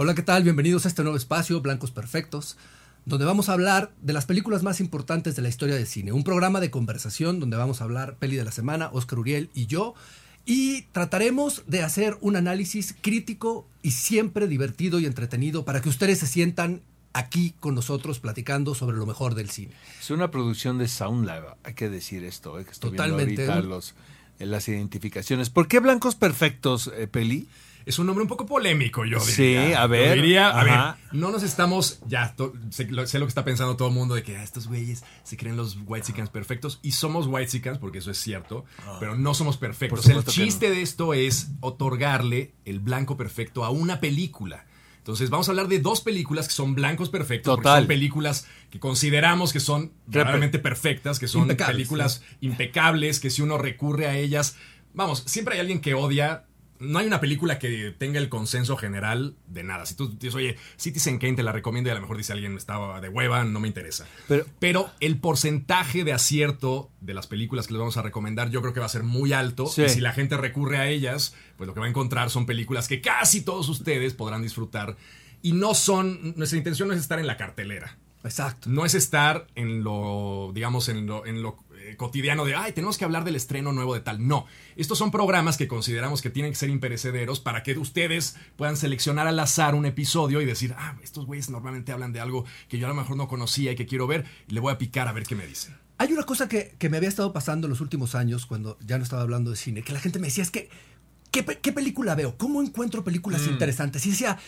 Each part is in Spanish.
Hola, ¿qué tal? Bienvenidos a este nuevo espacio, Blancos Perfectos, donde vamos a hablar de las películas más importantes de la historia del cine. Un programa de conversación donde vamos a hablar peli de la semana, Oscar Uriel y yo. Y trataremos de hacer un análisis crítico y siempre divertido y entretenido para que ustedes se sientan aquí con nosotros platicando sobre lo mejor del cine. Es una producción de SoundLab, hay que decir esto, eh, que estoy Totalmente. viendo ahorita los, eh, las identificaciones. ¿Por qué blancos perfectos, eh, Peli? Es un nombre un poco polémico, yo Sí, diría. a ver, Yo diría, a ajá. ver, no nos estamos, ya, to- sé, lo, sé lo que está pensando todo el mundo de que ah, estos güeyes se creen los white perfectos y somos white porque eso es cierto, pero no somos perfectos. El chiste de esto es otorgarle el blanco perfecto a una película. Entonces vamos a hablar de dos películas que son blancos perfectos, porque Total. son películas que consideramos que son realmente perfectas, que son Impecables, películas impecables, que si uno recurre a ellas, vamos, siempre hay alguien que odia. No hay una película que tenga el consenso general de nada. Si tú dices, oye, Citizen Kane te la recomiendo y a lo mejor dice alguien, estaba de hueva, no me interesa. Pero- Pero, el porcentaje de acierto de las películas que les vamos a recomendar yo creo que va a ser muy alto. Sí. Y si la gente recurre a ellas, pues lo que va a encontrar son películas que casi todos ustedes podrán disfrutar. Y no son, nuestra intención no es estar en la cartelera Exacto. no es estar en lo, digamos, en lo, en lo eh, cotidiano de, ay, tenemos que hablar del estreno nuevo de tal. No, estos son programas que consideramos que tienen que ser imperecederos para que ustedes puedan seleccionar al azar un episodio y decir, ah, estos güeyes normalmente hablan de algo que yo a lo mejor no conocía y que quiero ver, y le voy a picar a ver qué me dicen. Hay una cosa que, que me había estado pasando en los últimos años, cuando ya no estaba hablando de cine, que la gente me decía, es que, ¿qué, pe- qué película veo? ¿Cómo encuentro películas Mm. interesantes? Y decía,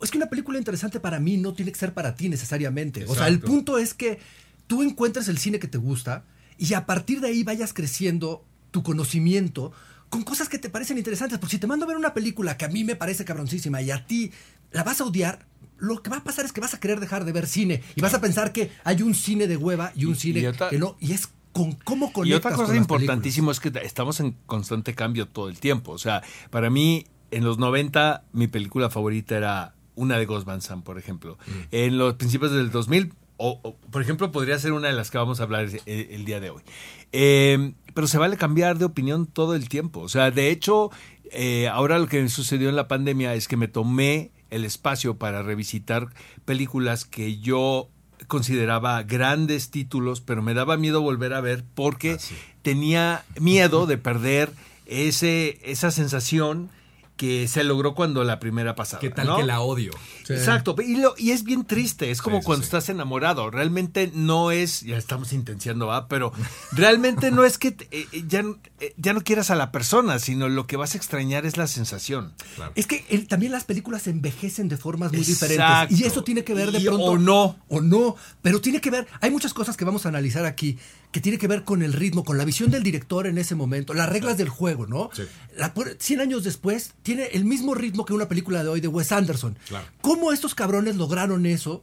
es que una película interesante para mí no tiene que ser para ti necesariamente. O sea, el punto es que tú encuentres el cine que te gusta y a partir de ahí vayas creciendo tu conocimiento con cosas que te parecen interesantes. Porque si te mando a ver una película que a mí me parece cabroncísima y a ti la vas a odiar, lo que va a pasar es que vas a querer dejar de ver cine y vas a pensar que hay un cine de hueva y un Y- cine y otra- que no. Y es con cómo conectas Y otra cosa con las importantísima es que estamos en constante cambio todo el tiempo. O sea, para mí, en los 90, mi película favorita era una de Ghost Van Sant, por ejemplo. En los principios del 2000, o, o, por ejemplo, podría ser una de las que vamos a hablar el, el día de hoy. Eh, pero se vale cambiar de opinión todo el tiempo. O sea, de hecho, eh, ahora lo que sucedió en la pandemia es que me tomé el espacio para revisitar películas que yo consideraba grandes títulos, pero me daba miedo volver a ver porque Ah, sí. tenía miedo de perder ese, esa sensación que se logró cuando la primera pasada. ¿Qué tal ¿no? que la odio? Sí. Exacto, y, lo- y es bien triste, es como Sí, cuando sí. estás enamorado, realmente no es, ya estamos intenciando, ¿va? Pero realmente no es que eh, eh, ya, eh, ya no quieras a la persona, sino lo que vas a extrañar es la sensación. Claro. Es que el- también las películas envejecen de formas muy Exacto. diferentes. Y eso tiene que ver de Y- pronto. o no. O no. Pero tiene que ver. Hay muchas cosas que vamos a analizar aquí que tiene que ver con el ritmo, con la visión del director en ese momento, las reglas del juego, ¿no? Sí. La pu- 100 años después tiene el mismo ritmo que una película de hoy de Wes Anderson. Claro. ¿Cómo estos cabrones lograron eso?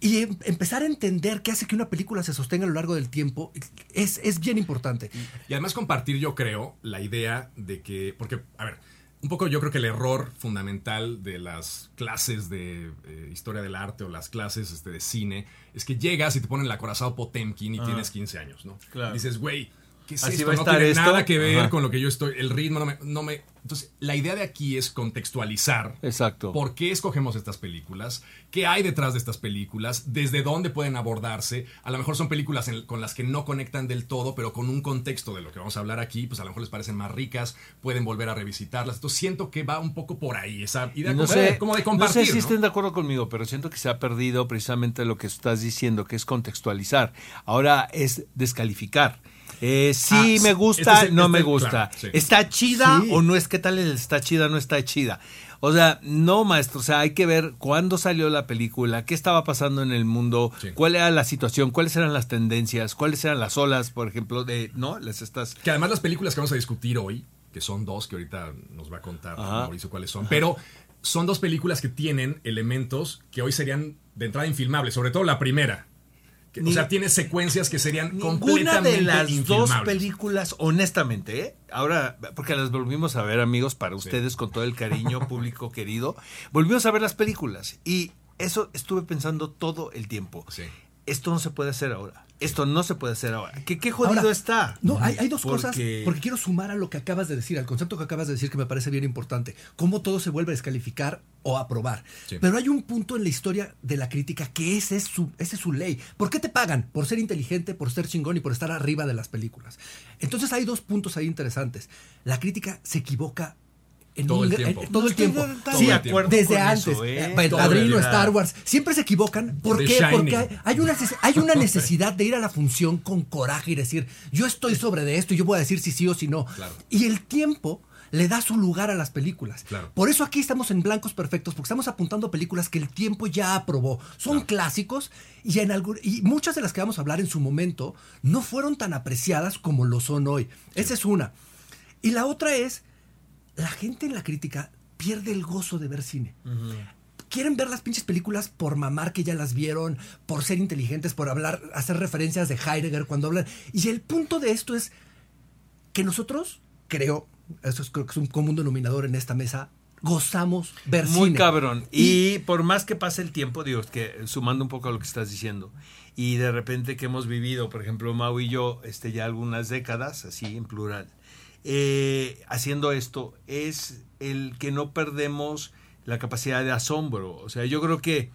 Y em- empezar a entender qué hace que una película se sostenga a lo largo del tiempo es, es bien importante. Y además compartir, yo creo, la idea de que, porque, a ver, un poco yo creo que el error fundamental de las clases de eh, historia del arte o las clases este, de cine es que llegas y te ponen el acorazado Potemkin y tienes 15 años, ¿no? Claro. Dices, güey, ¿qué es Así esto? va a No estar tiene esto. nada que ver Ajá. con lo que yo estoy, el ritmo no me, no me... Entonces, la idea de aquí es contextualizar Exacto. ¿Por qué escogemos estas películas? ¿Qué hay detrás de estas películas? ¿Desde dónde pueden abordarse? A lo mejor son películas en- con las que no conectan del todo, pero con un contexto de lo que vamos a hablar aquí, pues a lo mejor les parecen más ricas, pueden volver a revisitarlas. Entonces siento que va un poco por ahí, esa idea no como, sé, como de no compartir. sé si ¿no? estén de acuerdo conmigo, pero siento que se ha perdido precisamente lo que estás diciendo, que es contextualizar. Ahora es descalificar. Eh, sí Ah, me este gusta, es el- no este- me gusta. claro, sí. ¿Está chida Sí. o no es? ¿Qué tal el está chida no está chida? O sea, no, maestro, o sea, hay que ver cuándo salió la película, qué estaba pasando en el mundo, Sí. cuál era la situación, cuáles eran las tendencias, cuáles eran las olas, por ejemplo, de, ¿no? Las estas... Que además las películas que vamos a discutir hoy, que son dos, que ahorita nos va a contar Ajá. Mauricio cuáles son, pero son dos películas que tienen elementos que hoy serían de entrada infilmables, sobre todo la primera. Que, Ni- o sea, tiene secuencias que serían completamente de las dos películas, honestamente, ¿eh? ahora, porque las volvimos a ver, amigos, para ustedes, con todo el cariño, público querido, volvimos a ver las películas y eso estuve pensando todo el tiempo. Sí. Esto no se puede hacer ahora. Esto no se puede hacer ahora. ¿Qué, qué jodido Ahora, está? No, hay, hay dos Porque- cosas, porque quiero sumar a lo que acabas de decir, al concepto que acabas de decir que me parece bien importante, cómo todo se vuelve a descalificar o aprobar. Sí. Pero hay un punto en la historia de la crítica que ese es su, ese es su ley. ¿Por qué te pagan? Por ser inteligente, por ser chingón y por estar arriba de las películas. Entonces hay dos puntos ahí interesantes. La crítica se equivoca. En Todo un el tiempo. en- todo el tiempo. Sí, desde antes. eso, ¿eh? Padrino. Star Wars. Siempre se equivocan. ¿Por The qué? Shining. Porque hay- hay una, hay una necesidad de ir a la función con coraje y decir, yo estoy sobre de esto y yo voy a decir si sí o si no. Claro. Y el tiempo le da su lugar a las películas. Claro. Por eso aquí estamos en blancos perfectos, porque estamos apuntando a películas que el tiempo ya aprobó. Son clásicos y, en algún- y muchas de las que vamos a hablar en su momento no fueron tan apreciadas como lo son hoy. Esa es una. Y la otra es, la gente en la crítica pierde el gozo de ver cine quieren ver las pinches películas por mamar que ya las vieron, por ser inteligentes, por hablar, hacer referencias de Heidegger cuando hablan. Y el punto de esto es que nosotros, creo, eso es, creo que es un común denominador en esta mesa, gozamos ver Muy cine. cabrón. Y, por más que pase el tiempo, digo, es que sumando un poco a lo que estás diciendo, y de repente que hemos vivido, por ejemplo, Mau y yo, este, ya algunas décadas, así en plural, eh, haciendo esto, es el que no perdemos la capacidad de asombro. O sea, yo creo que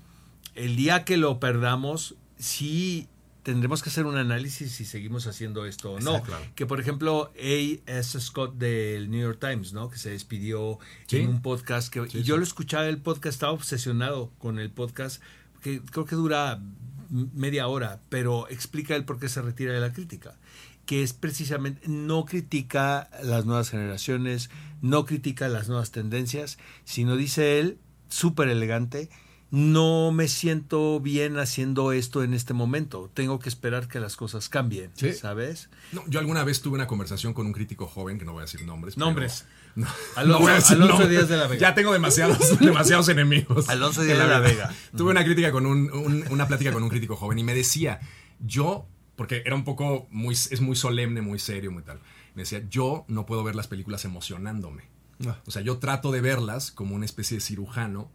el día que lo perdamos, sí tendremos que hacer un análisis si seguimos haciendo esto o no. Claro. Que por ejemplo, A.S. Scott del New York Times, ¿no? Que se despidió Sí. en un podcast que Sí, y yo sí. lo escuchaba el podcast, estaba obsesionado con el podcast, que creo que dura media hora, pero explica el por qué se retira de la crítica que es precisamente no critica las nuevas generaciones, no critica las nuevas tendencias, sino dice él, súper elegante, no me siento bien haciendo esto en este momento, tengo que esperar que las cosas cambien, Sí. ¿sabes? No, yo alguna vez tuve una conversación con un crítico joven, que no voy a decir nombres. pero- Nombres. No, Alonso- voy a decir Alonso nombres. Díaz de la Vega. Ya tengo demasiados, demasiados enemigos. Alonso Díaz de la Vega. Tuve una crítica con un, un- una plática con un crítico joven y me decía, yo, porque era un poco muy, es muy solemne, muy serio, muy tal. Me decía, yo no puedo ver las películas emocionándome. Ah. O sea, yo trato de verlas como una especie de cirujano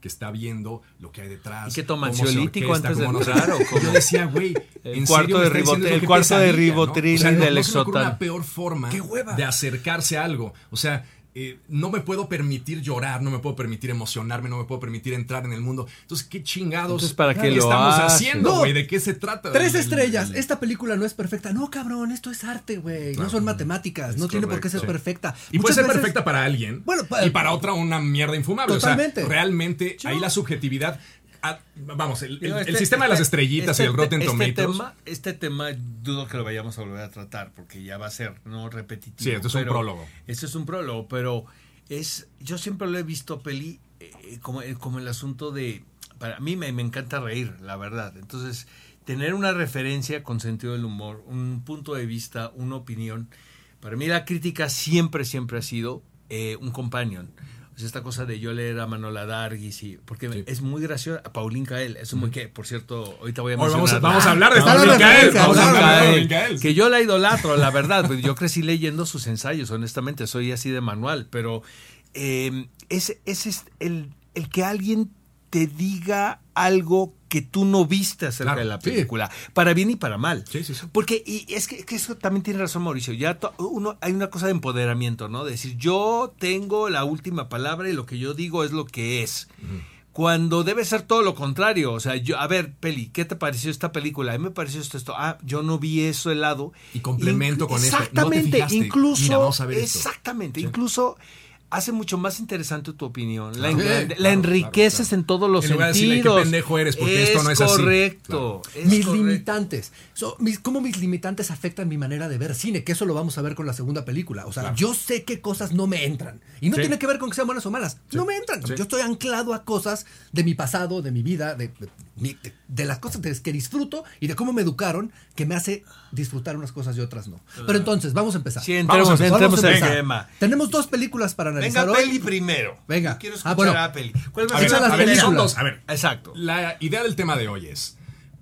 que está viendo lo que hay detrás. ¿Y qué toma, ansiolítico antes de no entrar, o cómo? Yo decía, güey, El ¿en cuarto de ribotril- el cuarto de pesadilla, ¿no? ribotril O sea, no- del no se me ocurre Exotan. una peor forma de acercarse a algo. O sea, eh, no me puedo permitir llorar, no me puedo permitir emocionarme, no me puedo permitir entrar en el mundo. Entonces, ¿qué chingados Entonces, ¿para qué lo estamos haciendo, No. güey? ¿De qué se trata? Tres El- estrellas. el- Esta película no es perfecta. No, cabrón, esto es arte, güey. No son matemáticas. No tiene por qué ser perfecta. Y puede ser veces- perfecta para alguien Bueno, pa- y para otra una mierda infumable. Totalmente. O sea, realmente Yo- ahí la subjetividad. Ah, vamos, el, el- Digo, el este- sistema de las este- estrellitas este y el te- Rotten este Tomatoes. Tema, este tema dudo que lo vayamos a volver a tratar porque ya va a ser no repetitivo. Sí, esto es un prólogo. Esto es un prólogo, pero es yo siempre lo he visto peli eh, como, eh, como el asunto de para mí me, me encanta reír, la verdad. Entonces, tener una referencia con sentido del humor, un punto de vista, una opinión, para mí la crítica siempre siempre ha sido eh, un companion. Esta cosa de yo leer a Manola Dargis y porque Sí. es muy gracioso, a Paulín Cael, es muy que, por cierto, ahorita voy a Hoy vamos, a- mencionarla. vamos a hablar de Paulín Kael, referencia, vamos a claro. hablar de Cael, Paulín Kael. que yo la idolatro, la verdad, pues yo crecí leyendo sus ensayos, honestamente, soy así de manual, pero eh, ese, ese es el, el que alguien te diga algo que tú no viste acerca Claro, de la sí. película, para bien y para mal. Sí, sí, sí. Porque, y es que, que eso también tiene razón Mauricio, ya to- uno, hay una cosa de empoderamiento, ¿no? De decir, yo tengo la última palabra y lo que yo digo es lo que es. Cuando debe ser todo lo contrario. O sea, yo, a ver, Peli, ¿qué te pareció esta película? A mí me pareció esto, esto. Ah, yo no vi eso helado. Y complemento con esto. ¿No te Exactamente, fijaste? incluso. Mira, vamos a ver esto. exactamente, Sí. incluso hace mucho más interesante tu opinión. La, Claro, claro, la claro, enriqueces claro. en todos los En lugar de decirle, sentidos. "Qué pendejo eres", porque esto no es así. Correcto. es mis correcto. limitantes. So, mis, ¿Cómo mis limitantes afectan mi manera de ver cine? Que eso lo vamos a ver con la segunda película. O sea, Claro. yo sé qué cosas no me entran. Y no Sí. tiene que ver con que sean buenas o malas. No me entran. Sí. Yo estoy anclado a cosas de mi pasado, de mi vida, de, de, de- de las cosas de- que disfruto y de cómo me educaron, que me hace disfrutar unas cosas y otras no. Pero entonces, vamos a empezar. Sí, entremos, Vamos a empezar, entremos Vamos a en empezar. tema. Tenemos dos películas para analizar Venga, hoy. Peli primero. Venga. Yo quiero Ah, escuchar bueno. a Peli. ¿Cuál va A a ver, ser la las a ver, primera? son dos. A ver, Exacto. La idea del tema de hoy es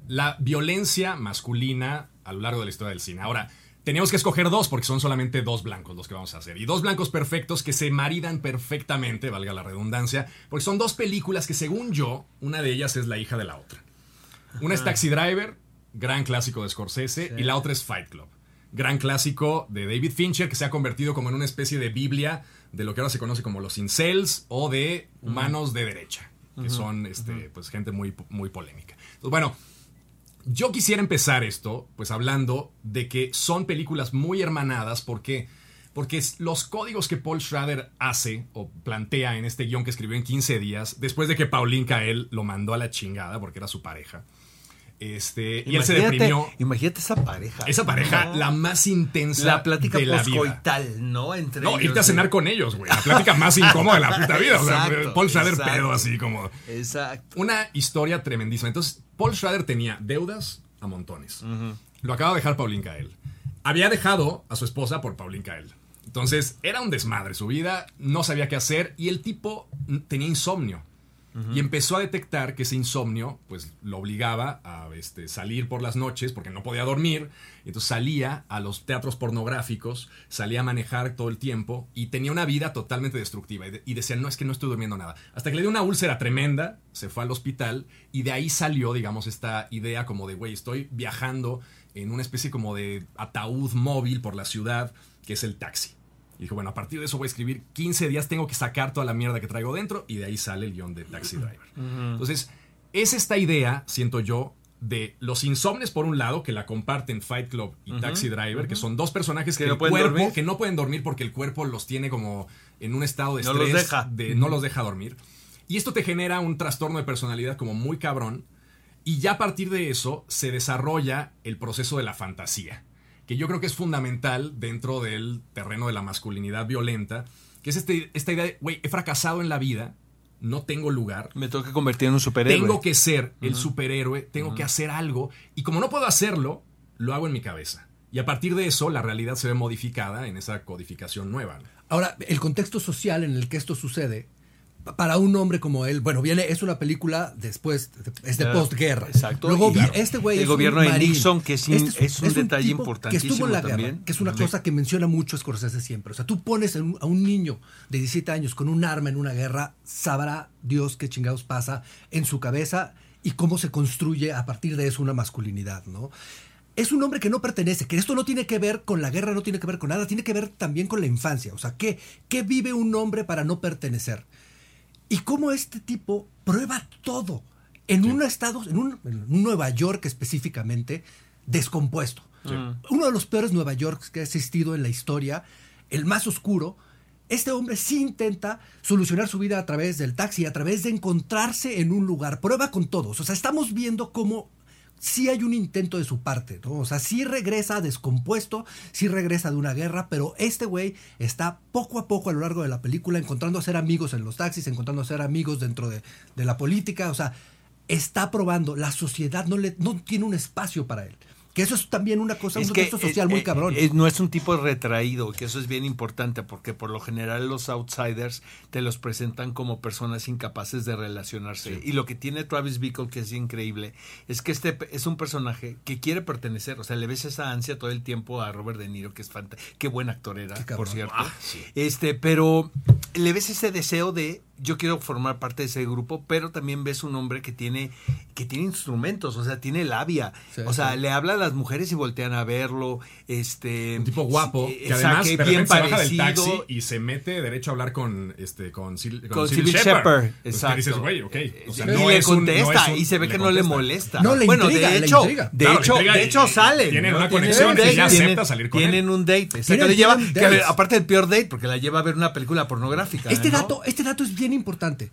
la violencia masculina a lo largo de la historia del cine. Ahora, teníamos que escoger dos porque son solamente dos blancos los que vamos a hacer. Y dos blancos perfectos que se maridan perfectamente, valga la redundancia, porque son dos películas que según yo, una de ellas es la hija de la otra. Una es Taxi Driver gran clásico de Scorsese, y la otra es Fight Club. Gran clásico de David Fincher que se ha convertido como en una especie de Biblia de lo que ahora se conoce como los incels o de humanos de derecha, que son este, pues, gente muy, muy polémica. Entonces, bueno, yo quisiera empezar esto, pues hablando de que son películas muy hermanadas, porque porque los códigos que Paul Schrader hace o plantea en este guion que escribió en 15 días, después de que Pauline Kael lo mandó a la chingada porque era su pareja, este, y él se deprimió. Imagínate esa pareja. Esa pareja, la más intensa la plática de la ¿no? Entre no, irte a cenar con ellos, güey. La plática más incómoda de la puta vida. o sea, Paul Schrader pedo así como. Exacto. Una historia tremendísima. Entonces, Paul Schrader tenía deudas a montones. Lo acaba de dejar Pauline Kael. Había dejado a su esposa por Pauline Kael. Entonces, era un desmadre su vida, no sabía qué hacer y el tipo tenía insomnio. Y empezó a detectar que ese insomnio, pues, lo obligaba a este, salir por las noches porque no podía dormir. Entonces salía a los teatros pornográficos, salía a manejar todo el tiempo y tenía una vida totalmente destructiva. Y, decía, no, es que no estoy durmiendo nada. Hasta que le dio una úlcera tremenda, se fue al hospital y de ahí salió, digamos, esta idea como de, güey, estoy viajando en una especie como de ataúd móvil por la ciudad, que es el taxi. Y dijo, bueno, a partir de eso voy a escribir 15 días, tengo que sacar toda la mierda que traigo dentro y de ahí sale el guion de Taxi Driver. Entonces, es esta idea, siento yo, de los insomnes por un lado, que la comparten Fight Club y Taxi Driver, que son dos personajes que, no cuerpo, que no pueden dormir porque el cuerpo los tiene como en un estado de estrés, no los deja. De, no los deja dormir. Y esto te genera un trastorno de personalidad como muy cabrón. Y ya a partir de eso se desarrolla el proceso de la fantasía que yo creo que es fundamental dentro del terreno de la masculinidad violenta, que es este, esta idea de, güey, he fracasado en la vida, no tengo lugar. Me tengo que convertir en un superhéroe. Tengo que ser el superhéroe, tengo que hacer algo, y como no puedo hacerlo, lo hago en mi cabeza. Y a partir de eso, la realidad se ve modificada en esa codificación nueva. Ahora, el contexto social en el que esto sucede para un hombre como él, bueno, viene, es una película después, es de postguerra. Exacto. Luego, este güey El gobierno de Nixon, que es, este es, un, detalle importantísimo que estuvo en la también. Guerra, que es una cosa que menciona mucho Scorsese siempre. O sea, tú pones a un niño de 17 años con un arma en una guerra, sabrá Dios qué chingados pasa en su cabeza y cómo se construye a partir de eso una masculinidad, ¿no? es un hombre que no pertenece, que esto no tiene que ver con la guerra, no tiene que ver con nada, tiene que ver también con la infancia. O sea, ¿qué, qué vive un hombre para no pertenecer? Y cómo este tipo prueba todo en un estado, en un, Nueva York específicamente, descompuesto. Uno de los peores Nueva York que ha existido en la historia, el más oscuro. Este hombre sí intenta solucionar su vida a través del taxi, a través de encontrarse en un lugar. Prueba con todos. O sea, estamos viendo cómo sí hay un intento de su parte. O sea, sí regresa descompuesto, sí regresa de una guerra, pero este güey está poco a poco a lo largo de la película encontrando a ser amigos en los taxis, encontrando a ser amigos dentro de, de la política, o sea, está probando, la sociedad no, le, no tiene un espacio para él. Que eso es también una cosa, un contexto social muy cabrón. no es un tipo retraído, que eso es bien importante, porque por lo general los outsiders te los presentan como personas incapaces de relacionarse. Y lo que tiene Travis Bickle, que es increíble, es que este es un personaje que quiere pertenecer. O sea, le ves esa ansia todo el tiempo a Robert De Niro, que es fantástico. Qué buen actor era, por cierto. Ah, este, pero le ves ese deseo de yo quiero formar parte de ese grupo, pero también ves un hombre que tiene, que tiene instrumentos, o sea, tiene labia. o sea, le habla a las mujeres y voltean a verlo. Este, un tipo guapo, que además bien se baja del taxi y se mete derecho a hablar con este con, Sil, con, Shepard. Exacto. dices, güey, ok. O sea, no y le contesta y se ve que no le molesta. No, le bueno, intriga, de hecho, le de hecho, de hecho salen. Tienen una conexión y ya acepta salir con Tienen un date. Exacto. Le lleva, aparte del peor date, porque la lleva a ver una película pornográfica. Este dato, este dato es bien importante.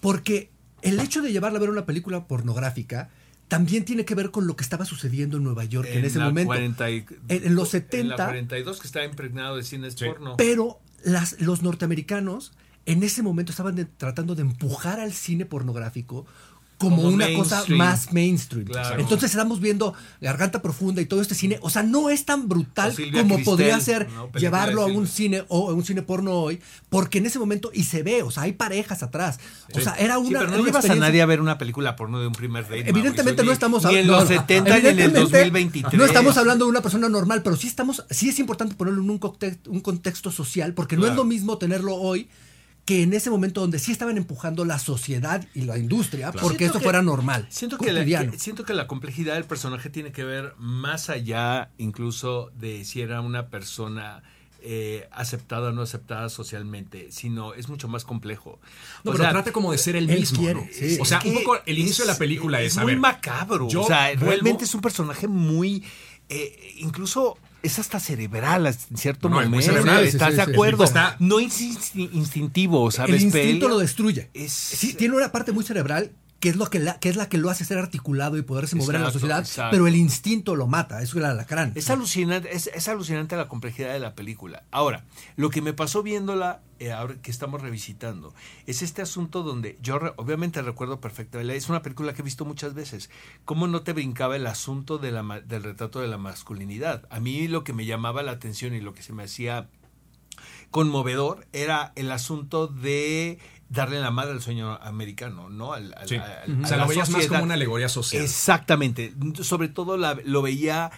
Porque el hecho de llevarla a ver una película pornográfica también tiene que ver con lo que estaba sucediendo en Nueva York en, ese momento. en, los 70. En la 42 que estaba impregnado de cines porno. Pero las, los norteamericanos en ese momento estaban tratando de empujar al cine pornográfico como, una cosa más mainstream. Entonces estamos viendo Garganta Profunda y todo este cine. O sea, no es tan brutal como podría ser llevarlo a un cine o a un cine porno hoy, porque en ese momento, y se ve, o sea, hay parejas atrás. O sea, era una. pero no llevas a nadie a ver una película porno de un primer date. Evidentemente no estamos hablando. En los 70 ni en el 2023. No estamos hablando de una persona normal, pero sí estamos, sí es importante ponerlo en un contexto, un contexto social, porque no es lo mismo tenerlo hoy que en ese momento donde sí estaban empujando la sociedad y la industria porque Siento esto que- fuera normal. Siento que, la, que- siento que la complejidad del personaje tiene que ver más allá incluso de si era una persona eh, aceptada o no aceptada socialmente, sino es mucho más complejo. No, O pero sea, trata como de ser él mismo. quiere, ¿no? sí. O sea, es un poco el inicio de la película es, a muy ver, macabro. yo o sea, vuelvo- realmente es un personaje muy eh, incluso es hasta cerebral en cierto No, es momento. cerebral, ¿Estás sí, de sí. acuerdo? Está- No es insti- instintivo, ¿sabes? el instinto lo destruye. Es- Sí, tiene una parte muy cerebral que es lo que, la, que es la que lo hace ser articulado y poderse mover en la sociedad, exacto. pero el instinto lo mata, eso es el alacrán. Es alucinante, es, es alucinante la complejidad de la película. Ahora, lo que me pasó viéndola, eh, ahora que estamos revisitando, es este asunto donde yo re- obviamente recuerdo perfectamente, es una película que he visto muchas veces, cómo no te brincaba el asunto de la del retrato de la masculinidad. A mí lo que me llamaba la atención y lo que se me hacía conmovedor era el asunto de darle la madre al sueño americano, ¿no? Al, al- Sí. al- O sea, lo veías más como una alegoría social. Exactamente. Sobre todo la- lo veía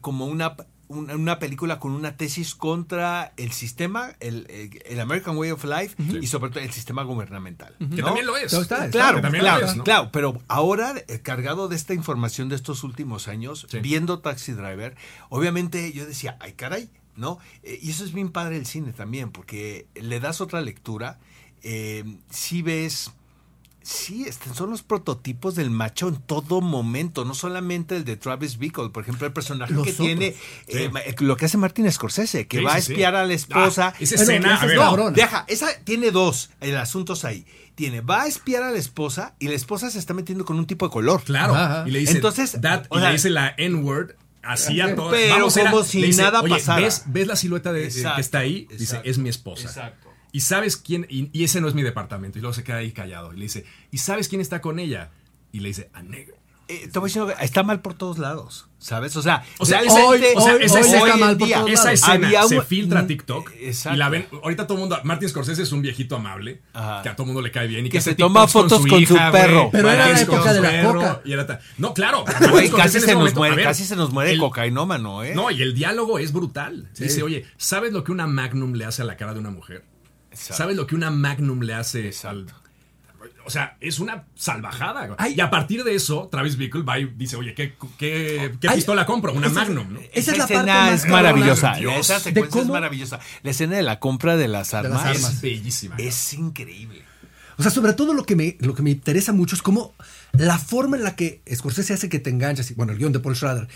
como una, una, una película con una tesis contra el sistema, el, el- American Way of Life y sobre todo el sistema gubernamental. Que ¿no? también lo es. Está- Claro, Que también claro, lo es, ¿no? claro, pero ahora eh, cargado de esta información de estos últimos años, Sí. viendo Taxi Driver, obviamente yo decía, ay caray, ¿no? Eh, y eso es bien padre el cine también, porque le das otra lectura, eh, si ves, sí, este, son los prototipos del macho en todo momento, no solamente el de Travis Bickle, por ejemplo, el personaje Los que otros. tiene, Sí. eh, lo que hace Martin Scorsese, que Sí, va a sí, espiar a la esposa. Ah, esa escena, esa a es ver, no. Deja, esa tiene dos el asuntos ahí. Tiene, va a espiar a la esposa y la esposa se está metiendo con un tipo de color. Claro. Ajá. Y le dice, Entonces, that, o y sea- le dice la N-word. Así a todo. Pero Vamos, era- como si le dice, nada "Oye, pasara". ¿ves, ¿Ves la silueta de, Exacto, que está ahí? Dice, exacto, es mi esposa. exacto. Y sabes quién, y, y ese no es mi departamento. Y luego se queda ahí callado. Y le dice, ¿y sabes quién está con ella? Y le dice, a negro. Eh, te voy diciendo que está mal por todos lados, ¿sabes? O sea, O sea, hoy- o sea, hoy- esa hoy escena mal por todos Esa lados. escena había se un- filtra a Mm, TikTok exacto. y la ven. Ahorita todo el mundo. Martin Scorsese es un viejito amable Ajá. que a todo el mundo le cae bien y Que hace se toma TikToks fotos con su hija, perro. güey. Pero era la época con de su la coca. y era ta- no, claro. Scorsese casi se nos muere, ver, casi se nos muere el- cocainómano, ¿eh? No, y el diálogo es brutal. Sí. Dice, oye, ¿sabes lo que una Magnum le hace a la cara de una mujer? Exacto. ¿Sabes lo que una Magnum le hace al... Exacto. O sea, es una salvajada. Ay. y a partir de eso, Travis Bickle va y dice, oye, ¿qué, qué, qué Ay, pistola compro? Una esa- Magnum, ¿no? Esa es la escena parte es maravillosa. Dios. Esa secuencia es maravillosa. La escena de la compra de las armas, las armas. Es bellísima. es increíble. O sea, sobre todo lo que me, lo que me interesa mucho es cómo la forma en la que Scorsese hace que te enganches, y bueno, el guion de Paul Schrader,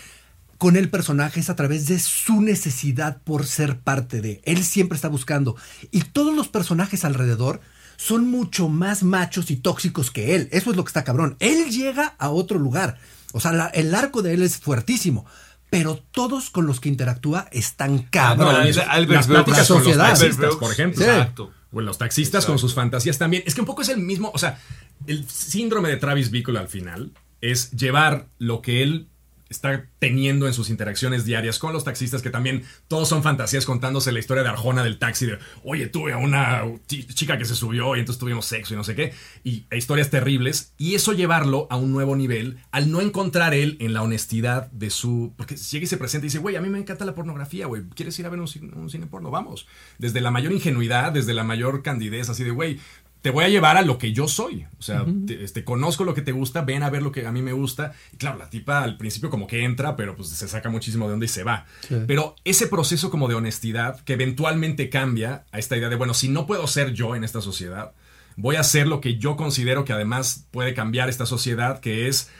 con el personaje es a través de su necesidad por ser parte de. Él siempre está buscando. Y todos los personajes alrededor son mucho más machos y tóxicos que él. Eso es lo que está cabrón. Él llega a otro lugar. O sea, la- el arco de él es fuertísimo. Pero todos con los que interactúa están Ah, no, cabrón. las- Albert con los Sociedad. taxistas, Albert por ejemplo. Sí. Exacto. O los taxistas con sus fantasías también. Es que un poco es el mismo, o sea, el síndrome de Travis Bickle al final es llevar lo que él está teniendo en sus interacciones diarias con los taxistas, que también todos son fantasías contándose la historia de Arjona del taxi, de, oye, tuve a una chi- chica que se subió y entonces tuvimos sexo y no sé qué, y e historias terribles, y eso llevarlo a un nuevo nivel al no encontrar él en la honestidad de su... Porque llega y se presenta y dice, güey, a mí me encanta la pornografía, güey, ¿quieres ir a ver un, un cine porno? Vamos. Desde la mayor ingenuidad, desde la mayor candidez, así de, güey, te voy a llevar a lo que yo soy. O sea, te, este, conozco lo que te gusta, ven a ver lo que a mí me gusta. Y claro, la tipa al principio como que entra, pero pues se saca muchísimo de onda y se va. Sí. Pero ese proceso como de honestidad que eventualmente cambia a esta idea de, bueno, si no puedo ser yo en esta sociedad, voy a hacer lo que yo considero que además puede cambiar esta sociedad, que es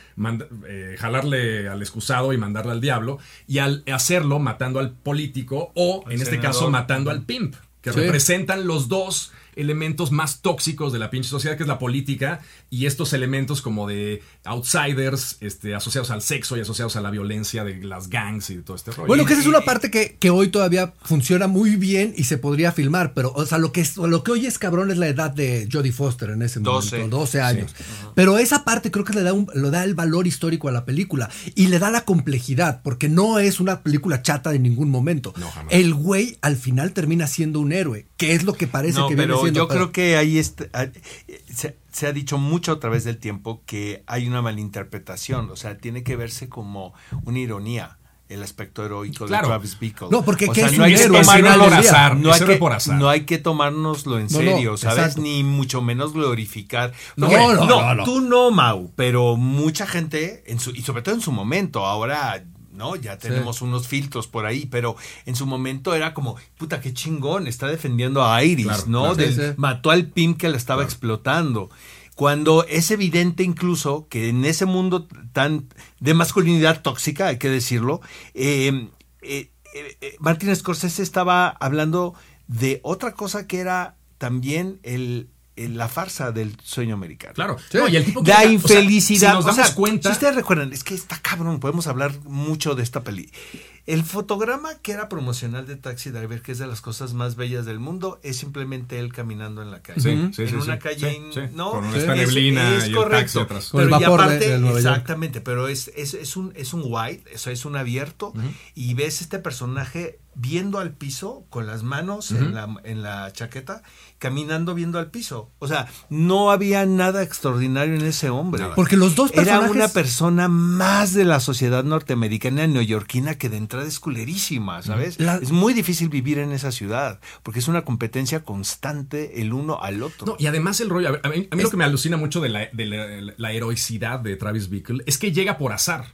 eh, jalarle al excusado y mandarle al diablo, y al hacerlo matando al político o, Al en este caso, matando al pimp, que Sí. representan los dos elementos más tóxicos de la pinche sociedad, que es la política, y estos elementos como de outsiders, este, asociados al sexo y asociados a la violencia de las gangs y de todo este rollo. Bueno, que esa es una parte que, que hoy todavía funciona muy bien y se podría filmar, pero, o sea, lo que, es, lo que hoy es cabrón es la edad de Jodie Foster en ese Doce. momento, 12 años. Pero esa parte creo que le da, un, le da el valor histórico a la película y le da la complejidad, porque no es una película chata de ningún momento. No, jamás. el güey al final termina siendo un héroe, que es lo que parece No, que viene yo pero- creo que ahí está, ah, se, se ha dicho mucho a través del tiempo que hay una malinterpretación, o sea, tiene que verse como una ironía. el aspecto heroico Claro. de Travis Bickle. No, porque O ¿qué sea, es no hay que por azar. no hay, que, por azar. no hay que tomárnoslo en No, no, serio, ¿sabes? exacto. Ni mucho menos glorificar. Porque- no, no, no. tú no, Mau, pero mucha gente, en su, y sobre todo en su momento, ahora no, ya tenemos unos filtros por ahí, pero en su momento era como, puta, qué chingón, está defendiendo a Iris, Claro, ¿no? claro. Del- Sí, sí. Mató al pimp que la estaba Claro. explotando. Cuando es evidente incluso que en ese mundo tan de masculinidad tóxica, hay que decirlo, eh, eh, eh, eh, Martin Scorsese estaba hablando de otra cosa que era también el- la farsa del sueño americano. Claro. Sí. No, y el tipo que La llega- o sea, infelicidad. si nos o damos sea, cuenta. Si ustedes recuerdan, es que está cabrón, podemos hablar mucho de esta peli. El fotograma que era promocional de Taxi Driver, que es de las cosas más bellas del mundo, es simplemente él caminando en la calle. Sí, en sí, sí, una sí. calle, Sí, sí. ¿no? Con esta Es- neblina es y el correcto. taxi el Pero y vapor de- aparte, de exactamente, pero es, es, es un, es un wide, eso es un abierto, y ves este personaje viendo al piso con las manos en, la, en la chaqueta, caminando viendo al piso. O sea, no había nada extraordinario en ese hombre. Porque los dos Era personajes... una persona más de la sociedad norteamericana neoyorquina que de entrada es culerísima, ¿sabes? La- Es muy difícil vivir en esa ciudad porque es una competencia constante el uno al otro. No, y además el rollo, a, ver, a mí, a mí lo que me alucina mucho de, la, de la- la heroicidad de Travis Bickle es que llega por azar.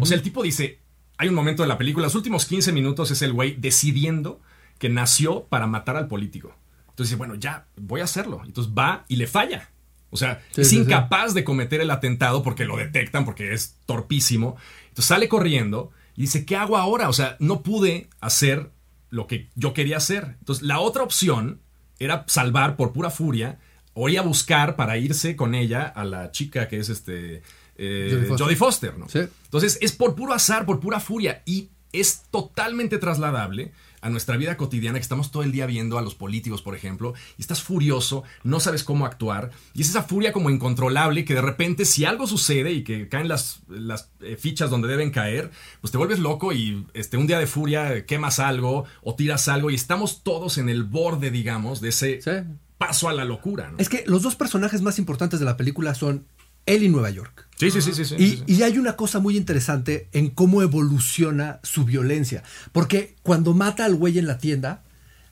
O sea, el tipo dice, hay un momento de la película, los últimos 15 minutos es el güey decidiendo que nació para matar al político. Entonces dice, bueno, ya, voy a hacerlo. Entonces va y le falla. O sea, Sí, es sí, sí. incapaz de cometer el atentado porque lo detectan, porque es torpísimo. Entonces sale corriendo y dice, ¿qué hago ahora? O sea, no pude hacer lo que yo quería hacer. Entonces, la otra opción era salvar por pura furia o ir a buscar para irse con ella a la chica que es este eh, Jodie Foster. Jodie Foster, ¿no? Sí. Entonces es por puro azar, por pura furia y es totalmente trasladable a nuestra vida cotidiana que estamos todo el día viendo a los políticos, por ejemplo, y estás furioso, no sabes cómo actuar, y es esa furia como incontrolable que de repente si algo sucede y que caen las, las eh, fichas donde deben caer, pues te vuelves loco y este, un día de furia quemas algo o tiras algo y estamos todos en el borde, digamos, de ese Sí. paso a la locura. ¿no? Es que los dos personajes más importantes de la película son él y Nueva York. Sí, sí, sí, sí. sí, Y, sí, sí. y hay una cosa muy interesante en cómo evoluciona su violencia. Porque cuando mata al güey en la tienda,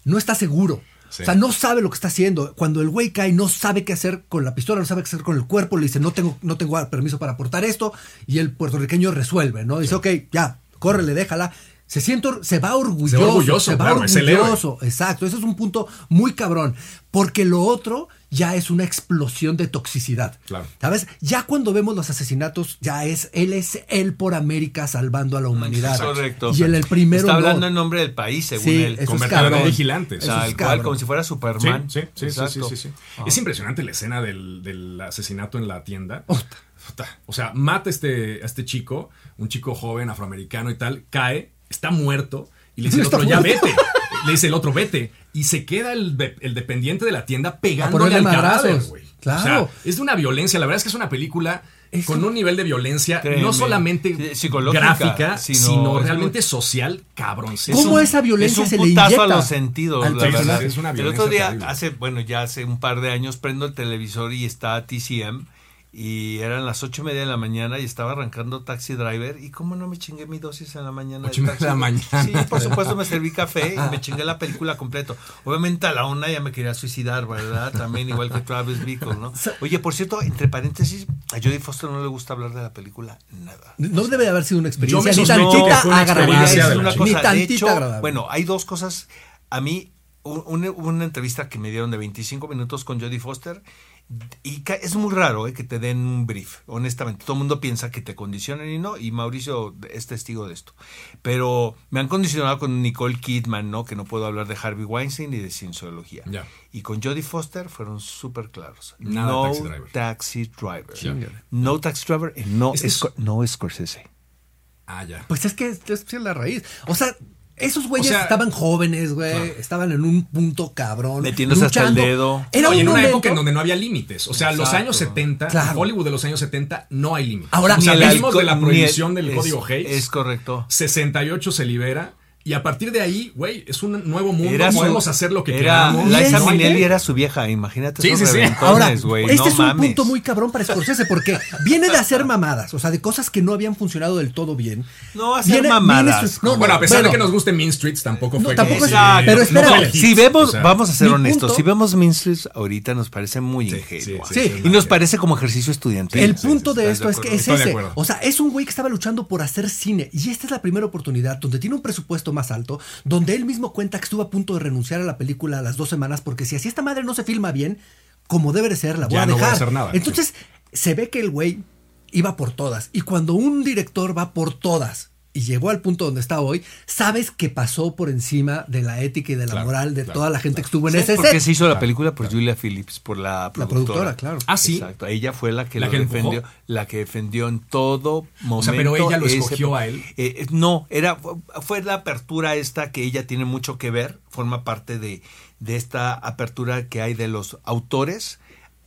no está seguro. O sea, no sabe lo que está haciendo. Cuando el güey cae, no sabe qué hacer con la pistola, no sabe qué hacer con el cuerpo. Le dice, no tengo, no tengo permiso para aportar esto. Y el puertorriqueño resuelve, ¿no? Dice, ok, ya, córrele, déjala. Se siente, se va orgulloso. Se va orgulloso, se va claro, orgulloso. Exacto. Ese es un punto muy cabrón. Porque lo otro ya es una explosión de toxicidad. Claro. ¿Sabes? Ya cuando vemos los asesinatos, ya es, él es él por América salvando a la humanidad. Correcto. Y en el primero Está no. hablando en nombre del país, según Sí, él. eso es Convertirlo en vigilante. Es cual, cabrón. como si fuera Sí, Superman. sí, sí, sí, sí, sí, sí. Es impresionante la escena del, del asesinato en la tienda. O sea, mata a este, a este chico, un chico joven afroamericano y tal, cae, está muerto, y le dice el otro, ya muerto. vete. Le dice el otro, vete. Y se queda el, de- el dependiente de la tienda pegándole al cadáver, güey. Claro. O sea, es de una violencia. La verdad es que es una película Es con un- un nivel de violencia Créeme. no solamente psicológica, gráfica, sino- sino, es realmente muy- social, cabrón. Es ¿Cómo un- esa violencia es se un le putazo inyecta a los sentidos, al la verdad. Es una el violencia otro día, terrible. hace, bueno, ya hace un par de años, prendo el televisor y está TCM y eran las ocho y media de la mañana y estaba arrancando Taxi Driver y cómo no me chingué mi dosis en la mañana. Ocho y media de la mañana. Sí, por supuesto me serví café y me chingué la película completo. Obviamente a la una ya me quería suicidar, ¿verdad? También igual que Travis Bickle, ¿no? Oye, por cierto, entre paréntesis, a Jodie Foster no le gusta hablar de la película nada. No debe de haber sido una Yo me experiencia ni tantita agradable. una. Ni tantita hecho, agradable. bueno, hay dos cosas. A mí, un- una entrevista que me dieron de 25 minutos con Jodie Foster y ca- es muy raro eh, que te den un brief, honestamente. Todo el mundo piensa que te condicionan y no, y Mauricio es testigo de esto. Pero me han condicionado con Nicole Kidman, ¿no? Que no puedo hablar de Harvey Weinstein ni de cienciología. Ya. Y con Jodie Foster fueron súper claros. Nada no Taxi Driver. Taxi Driver. No Taxi Driver y no, Es que es- no Scorsese. Ah, ya. Pues es que es, es la raíz. O sea, esos güeyes O sea, estaban jóvenes, güey. claro. Estaban en un punto cabrón. Metiéndose hasta el luchando. dedo. Era No, y un en una momento- época en donde no había límites. O sea, los Exacto. años 70, Claro. Hollywood de los años 70, no hay límites. Ahora, o sea, ni el venimos de la prohibición el- del es- código Hayes. Es correcto. 68 se libera. Y a partir de ahí, güey, es un nuevo mundo. Era su- podemos hacer lo que era, queramos. Liza No Minnelli era su vieja, imagínate Sí, esos sí, sí. Ahora, güey. este no es un mames. punto muy cabrón para Scorsese porque viene de hacer mamadas, o sea, de cosas que no habían funcionado del todo bien. No, hacer Viene- mamadas. viene su- no, bueno, a pesar bueno, de que nos guste Mean Streets, tampoco No, fue tampoco que- es- pero espera. Si vemos, O sea, vamos a ser honestos, punto- si vemos Minstrels ahorita nos parece muy Sí, ingenuo. sí, sí, y nos parece como ejercicio estudiantil. El punto sí, de ¿estás esto es que es ese. O sea, es un güey que estaba luchando por hacer cine. Y esta es la primera oportunidad donde tiene un presupuesto más alto, donde él mismo cuenta que estuvo a punto de renunciar a la película a las dos semanas, porque si así esta madre no se filma bien, como debe de ser, la voy Ya a no dejar. voy a hacer nada. Entonces, se ve que el güey iba por todas. Y cuando un director va por todas y llegó al punto donde está hoy, sabes que pasó por encima de la ética y de la Claro, moral de claro, toda la gente que estuvo en ¿Sabes ese por qué set. se hizo la película? Por Julia Phillips, por la La productora. productora, claro. Ah, sí. Exacto. Ella fue la que ¿La lo que empujó? defendió, la que defendió en todo momento. sea, pero ella lo ese- escogió a él. Eh, eh, no, era fue la apertura esta que ella tiene mucho que ver, forma parte de, de esta apertura que hay de los autores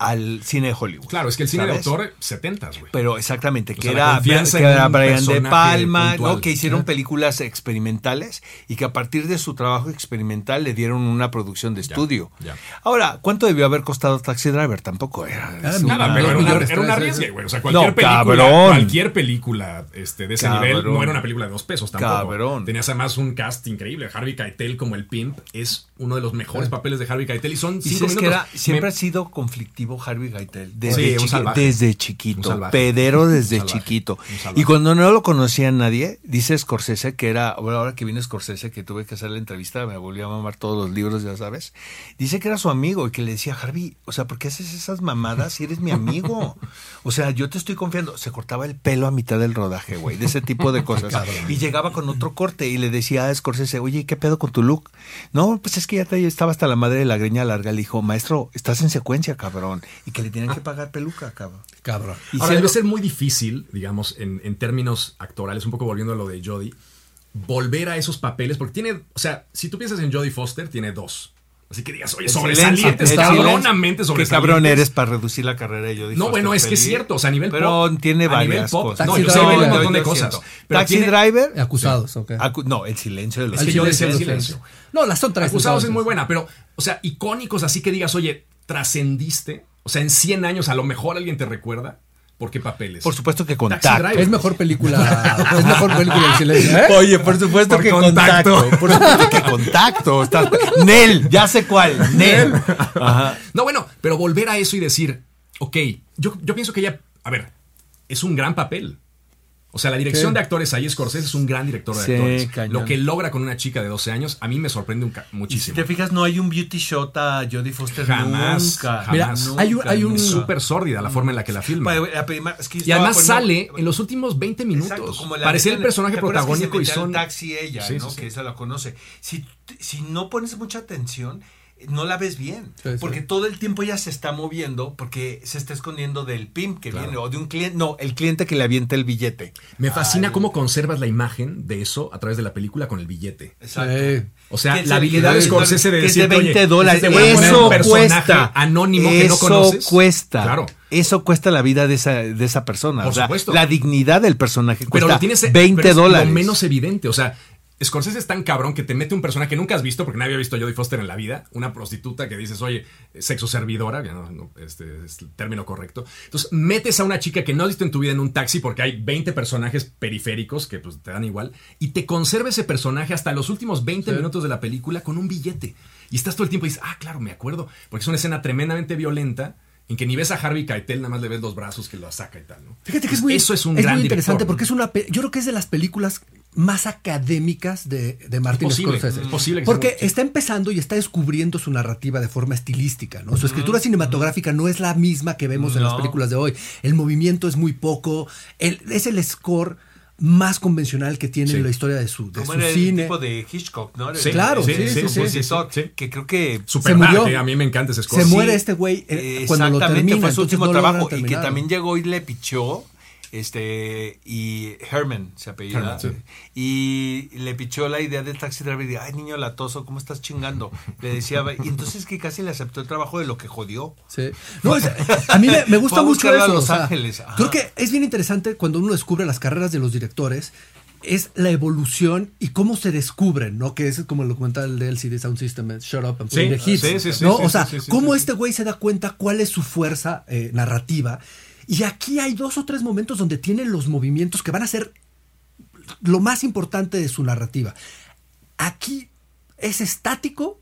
al cine de Hollywood. Claro, es que el cine ¿sabes? de autor, 70s, güey. Pero exactamente, que sea, era, que era Brian De Palma. ¿no? que hicieron películas experimentales y que a partir de su trabajo experimental le dieron una producción de estudio. ya. Ahora, ¿cuánto debió haber costado Taxi Driver? Tampoco era. Ah, es Nada, una- pero era, una, millones, era un arriesgue, güey. O sea, cualquier No, película, cabrón. cualquier película este, de ese Cabrón. nivel no era una película de dos pesos tampoco. Cabrón. Tenías además un cast increíble. Harvey Keitel como el pimp es uno de los mejores papeles de Harvey Keitel y son cinco sabes que minutos. era, siempre Me- ha sido conflictivo Harvey Keitel. Desde, chiqui- chiquito. Pedero desde salvaje. chiquito. Y cuando no lo conocía nadie, dice Scorsese que era, bueno, ahora que viene Scorsese, que tuve que hacer la entrevista, me volvió a mamar todos los libros, ya sabes. Dice que era su amigo y que le decía, Harvey, o sea, ¿por qué haces esas mamadas si eres mi amigo? O sea, yo te estoy confiando. Se cortaba el pelo a mitad del rodaje, güey, de ese tipo de cosas. y llegaba con otro corte y le decía a Scorsese, oye, ¿qué pedo con tu look? No, pues es que ya te- estaba hasta la madre de la greña larga. Le dijo, maestro, estás en secuencia, cabrón. Y que le tienen que pagar peluca, cabrón. Cabrón. Y Ahora, siendo- debe ser muy difícil, digamos, en, en términos actorales, un poco volviendo a lo de Jodie, volver a esos papeles, porque tiene, o sea, si tú piensas en Jodie Foster, tiene dos. Así que digas, oye, el cabronamente silencio. Qué cabrón eres para reducir la carrera de Jodie No, Foster, bueno, es que es cierto, o sea, a nivel Pero pop, tiene varias pop, cosas. no, Taxi yo sé un Driver, montón de yo cosas. pero Taxi tiene- Driver. Acusados, ok. Acu- no, el silencio de los Es que yo decía el silencio. No, las son tres. Acusados es muy buena, pero, o sea, icónicos así que digas, oye, trascendiste. O sea, en 100 años a lo mejor alguien te recuerda. ¿Por qué papeles? Por supuesto que contacto. Es mejor película. es mejor película el silencio. ¿eh? Oye, por supuesto Por que contacto. contacto. Por supuesto que contacto. Estás- Nel, ya sé cuál. Nel. Ajá. No, bueno, pero volver a eso y decir, ok, yo, yo pienso que ella, a ver, es un gran papel. O sea, la dirección Sí. de actores ahí, Scorsese es un gran director de Sí, actores. cañón. Lo que logra con una chica de 12 años, a mí me sorprende un ca- Y si muchísimo. te fijas, no hay un beauty shot a Jodie Foster Jamás, nunca. jamás. Mira, hay un- hay un- Es súper sórdida la forma en la que la filma. Es que yo Y además poniendo- sale en los últimos 20 minutos. Exacto, como la Parecía el personaje ¿te acuerdas que protagónico y se al son... taxi ella, Sí, ¿no? sí, sí. Que esa la conoce. Si, si no pones mucha atención, no la ves bien. Sí, sí. porque todo el tiempo ella se está moviendo porque se está escondiendo del pimp que Claro. viene o de un cliente. No, el cliente que le avienta el billete. Me fascina Ay, cómo conservas la imagen de eso a través de la película con el billete. Exacto. Sí. O sea, la habilidad de Scorsese de que es de decirte, 20 oye, dólares. Eso cuesta. anónimo que no Eso conoces. cuesta. Claro. Eso cuesta la vida de esa, de esa persona. Por o sea, supuesto. la dignidad del personaje Pero lo tienes 20 pero es dólares. Lo menos evidente. O sea, Scorsese es tan cabrón que te mete un personaje que nunca has visto, porque nadie había visto a Jodie Foster en la vida, una prostituta que dices, oye, sexo servidora, no, no, este es el término correcto. Entonces, metes a una chica que no has visto en tu vida en un taxi porque hay 20 personajes periféricos que pues, te dan igual, y te conserva ese personaje hasta los últimos 20 Sí. minutos de la película con un billete. Y estás todo el tiempo y dices, ah, claro, me acuerdo, porque es una escena tremendamente violenta. En que ni ves a Harvey Keitel, nada más le ves los brazos que lo saca y tal, ¿no? Fíjate que es muy, Eso es un es gran muy interesante porque es una. Yo creo que es de las películas más académicas de, de Martin posible, Scorsese. es posible que porque sea, está empezando y está descubriendo su narrativa de forma estilística. ¿no? Su escritura cinematográfica no es la misma que vemos en las No. películas de hoy. El movimiento es muy poco. el- es el score más convencional que tiene Sí. en la historia de su, de Como su era el cine. tipo de Hitchcock, ¿no? Sí, claro, sí, sí, sí, compositor, sí, sí. Que creo que Super Se murió. eh, A mí me encanta ese Se score. muere Sí, este güey eh, cuando lo exactamente, termina. fue su último no trabajo y que también llegó y le pichó este y Herman se apellida Herman, sí. y le pichó la idea del taxi driver y dijo, ay niño latoso cómo estás chingando le decía y entonces que casi le aceptó el trabajo de lo que jodió Sí. No, es- a mí me, me gusta mucho buscarlo a eso. Los o sea, Ángeles, ajá. creo que es bien interesante cuando uno descubre las carreras de los directores. es la evolución y cómo se descubren, ¿no? Que es como el documental de LCD Sound System, Shut Up and Play Sí, the Hits, sí, sí, ¿no? o sea, cómo este güey se da cuenta cuál es su fuerza eh, narrativa. Y aquí hay dos o tres momentos donde tiene los movimientos que van a ser lo más importante de su narrativa. Aquí es estático,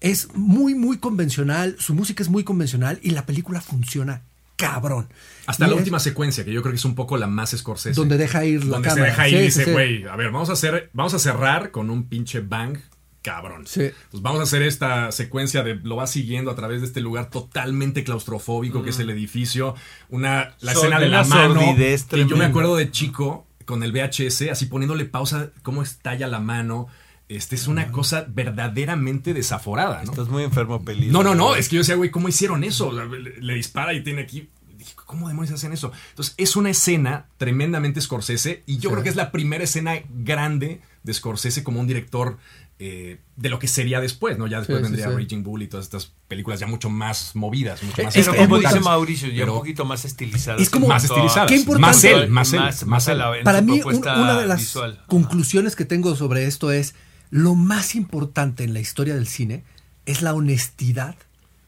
es muy, muy convencional, su música es muy convencional y la película funciona cabrón. Hasta Y la es última secuencia, que yo creo que es un poco la más Scorsese. Donde deja ir la Donde cámara. se deja ir Sí, y dice, sí. güey, a ver, vamos a hacer, vamos a cerrar con un pinche bang cabrón. Sí. Pues vamos a hacer esta secuencia de lo va siguiendo a través de este lugar totalmente claustrofóbico que es el edificio, una la escena de la mano sordidez que yo me acuerdo de chico con el VHS así poniéndole pausa cómo estalla la mano. Este es una cosa verdaderamente desaforada, ¿no? Estás muy enfermo, Peli. No, no, no, es que yo decía, güey, ¿cómo hicieron eso? Le, le dispara y tiene aquí. Dije, ¿Cómo demonios hacen eso? Entonces, es una escena tremendamente Scorsese y yo Sí. creo que es la primera escena grande de Scorsese como un director eh, de lo que sería después, ¿no? Ya después Sí, vendría sí. Raging Bull y todas estas películas ya mucho más movidas, mucho más Es es como dice Mauricio, ya pero- un poquito más estilizadas. Es como- más estilizadas. Qué importante- Más él, más él, Más, él. Para mí, un- una de las visual. conclusiones que tengo sobre esto es, lo más importante en la historia del cine es la honestidad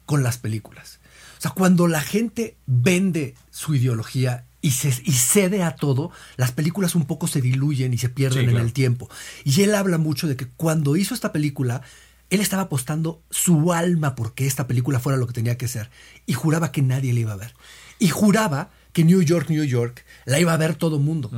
con las películas. O sea, cuando la gente vende su ideología y, se, y cede a todo, las películas un poco se diluyen y se pierden Sí, en claro. el tiempo. Y él habla mucho de que cuando hizo esta película, él estaba apostando su alma porque esta película fuera lo que tenía que ser. Y juraba que nadie la iba a ver. Y juraba que New York, New York, la iba a ver todo mundo.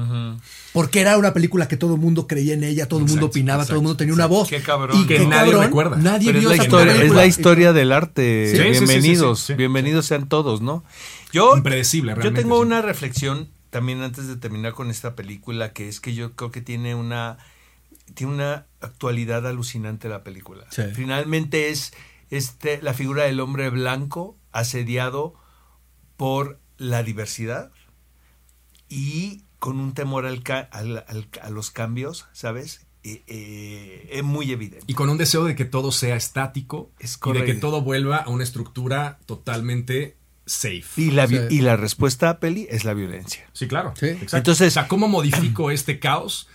Porque era una película que todo el mundo creía en ella, todo el mundo Exacto, opinaba, todo el mundo exacto, tenía una voz. Qué cabrón. Y Que qué nadie cabrón, recuerda. Nadie Pero es vio la, esa historia, es la historia del arte. Sí, sí, sí, sí, bienvenidos, sí, sí. bienvenidos sean todos, ¿no? Yo, Impredecible, Yo realmente, tengo sí. una reflexión también antes de terminar con esta película, que es que yo creo que tiene una tiene una actualidad alucinante la película. Sí. Finalmente es este la figura del hombre blanco asediado por la diversidad y con un temor al al- al- a los cambios, ¿sabes? Eh, eh, es muy evidente. Y con un deseo de que todo sea estático Es y de que todo vuelva a una estructura totalmente safe. Y la, Sí. y la respuesta a Peli es la violencia. Sí, claro. Sí. Exacto. Entonces- o sea, ¿cómo modifico este caos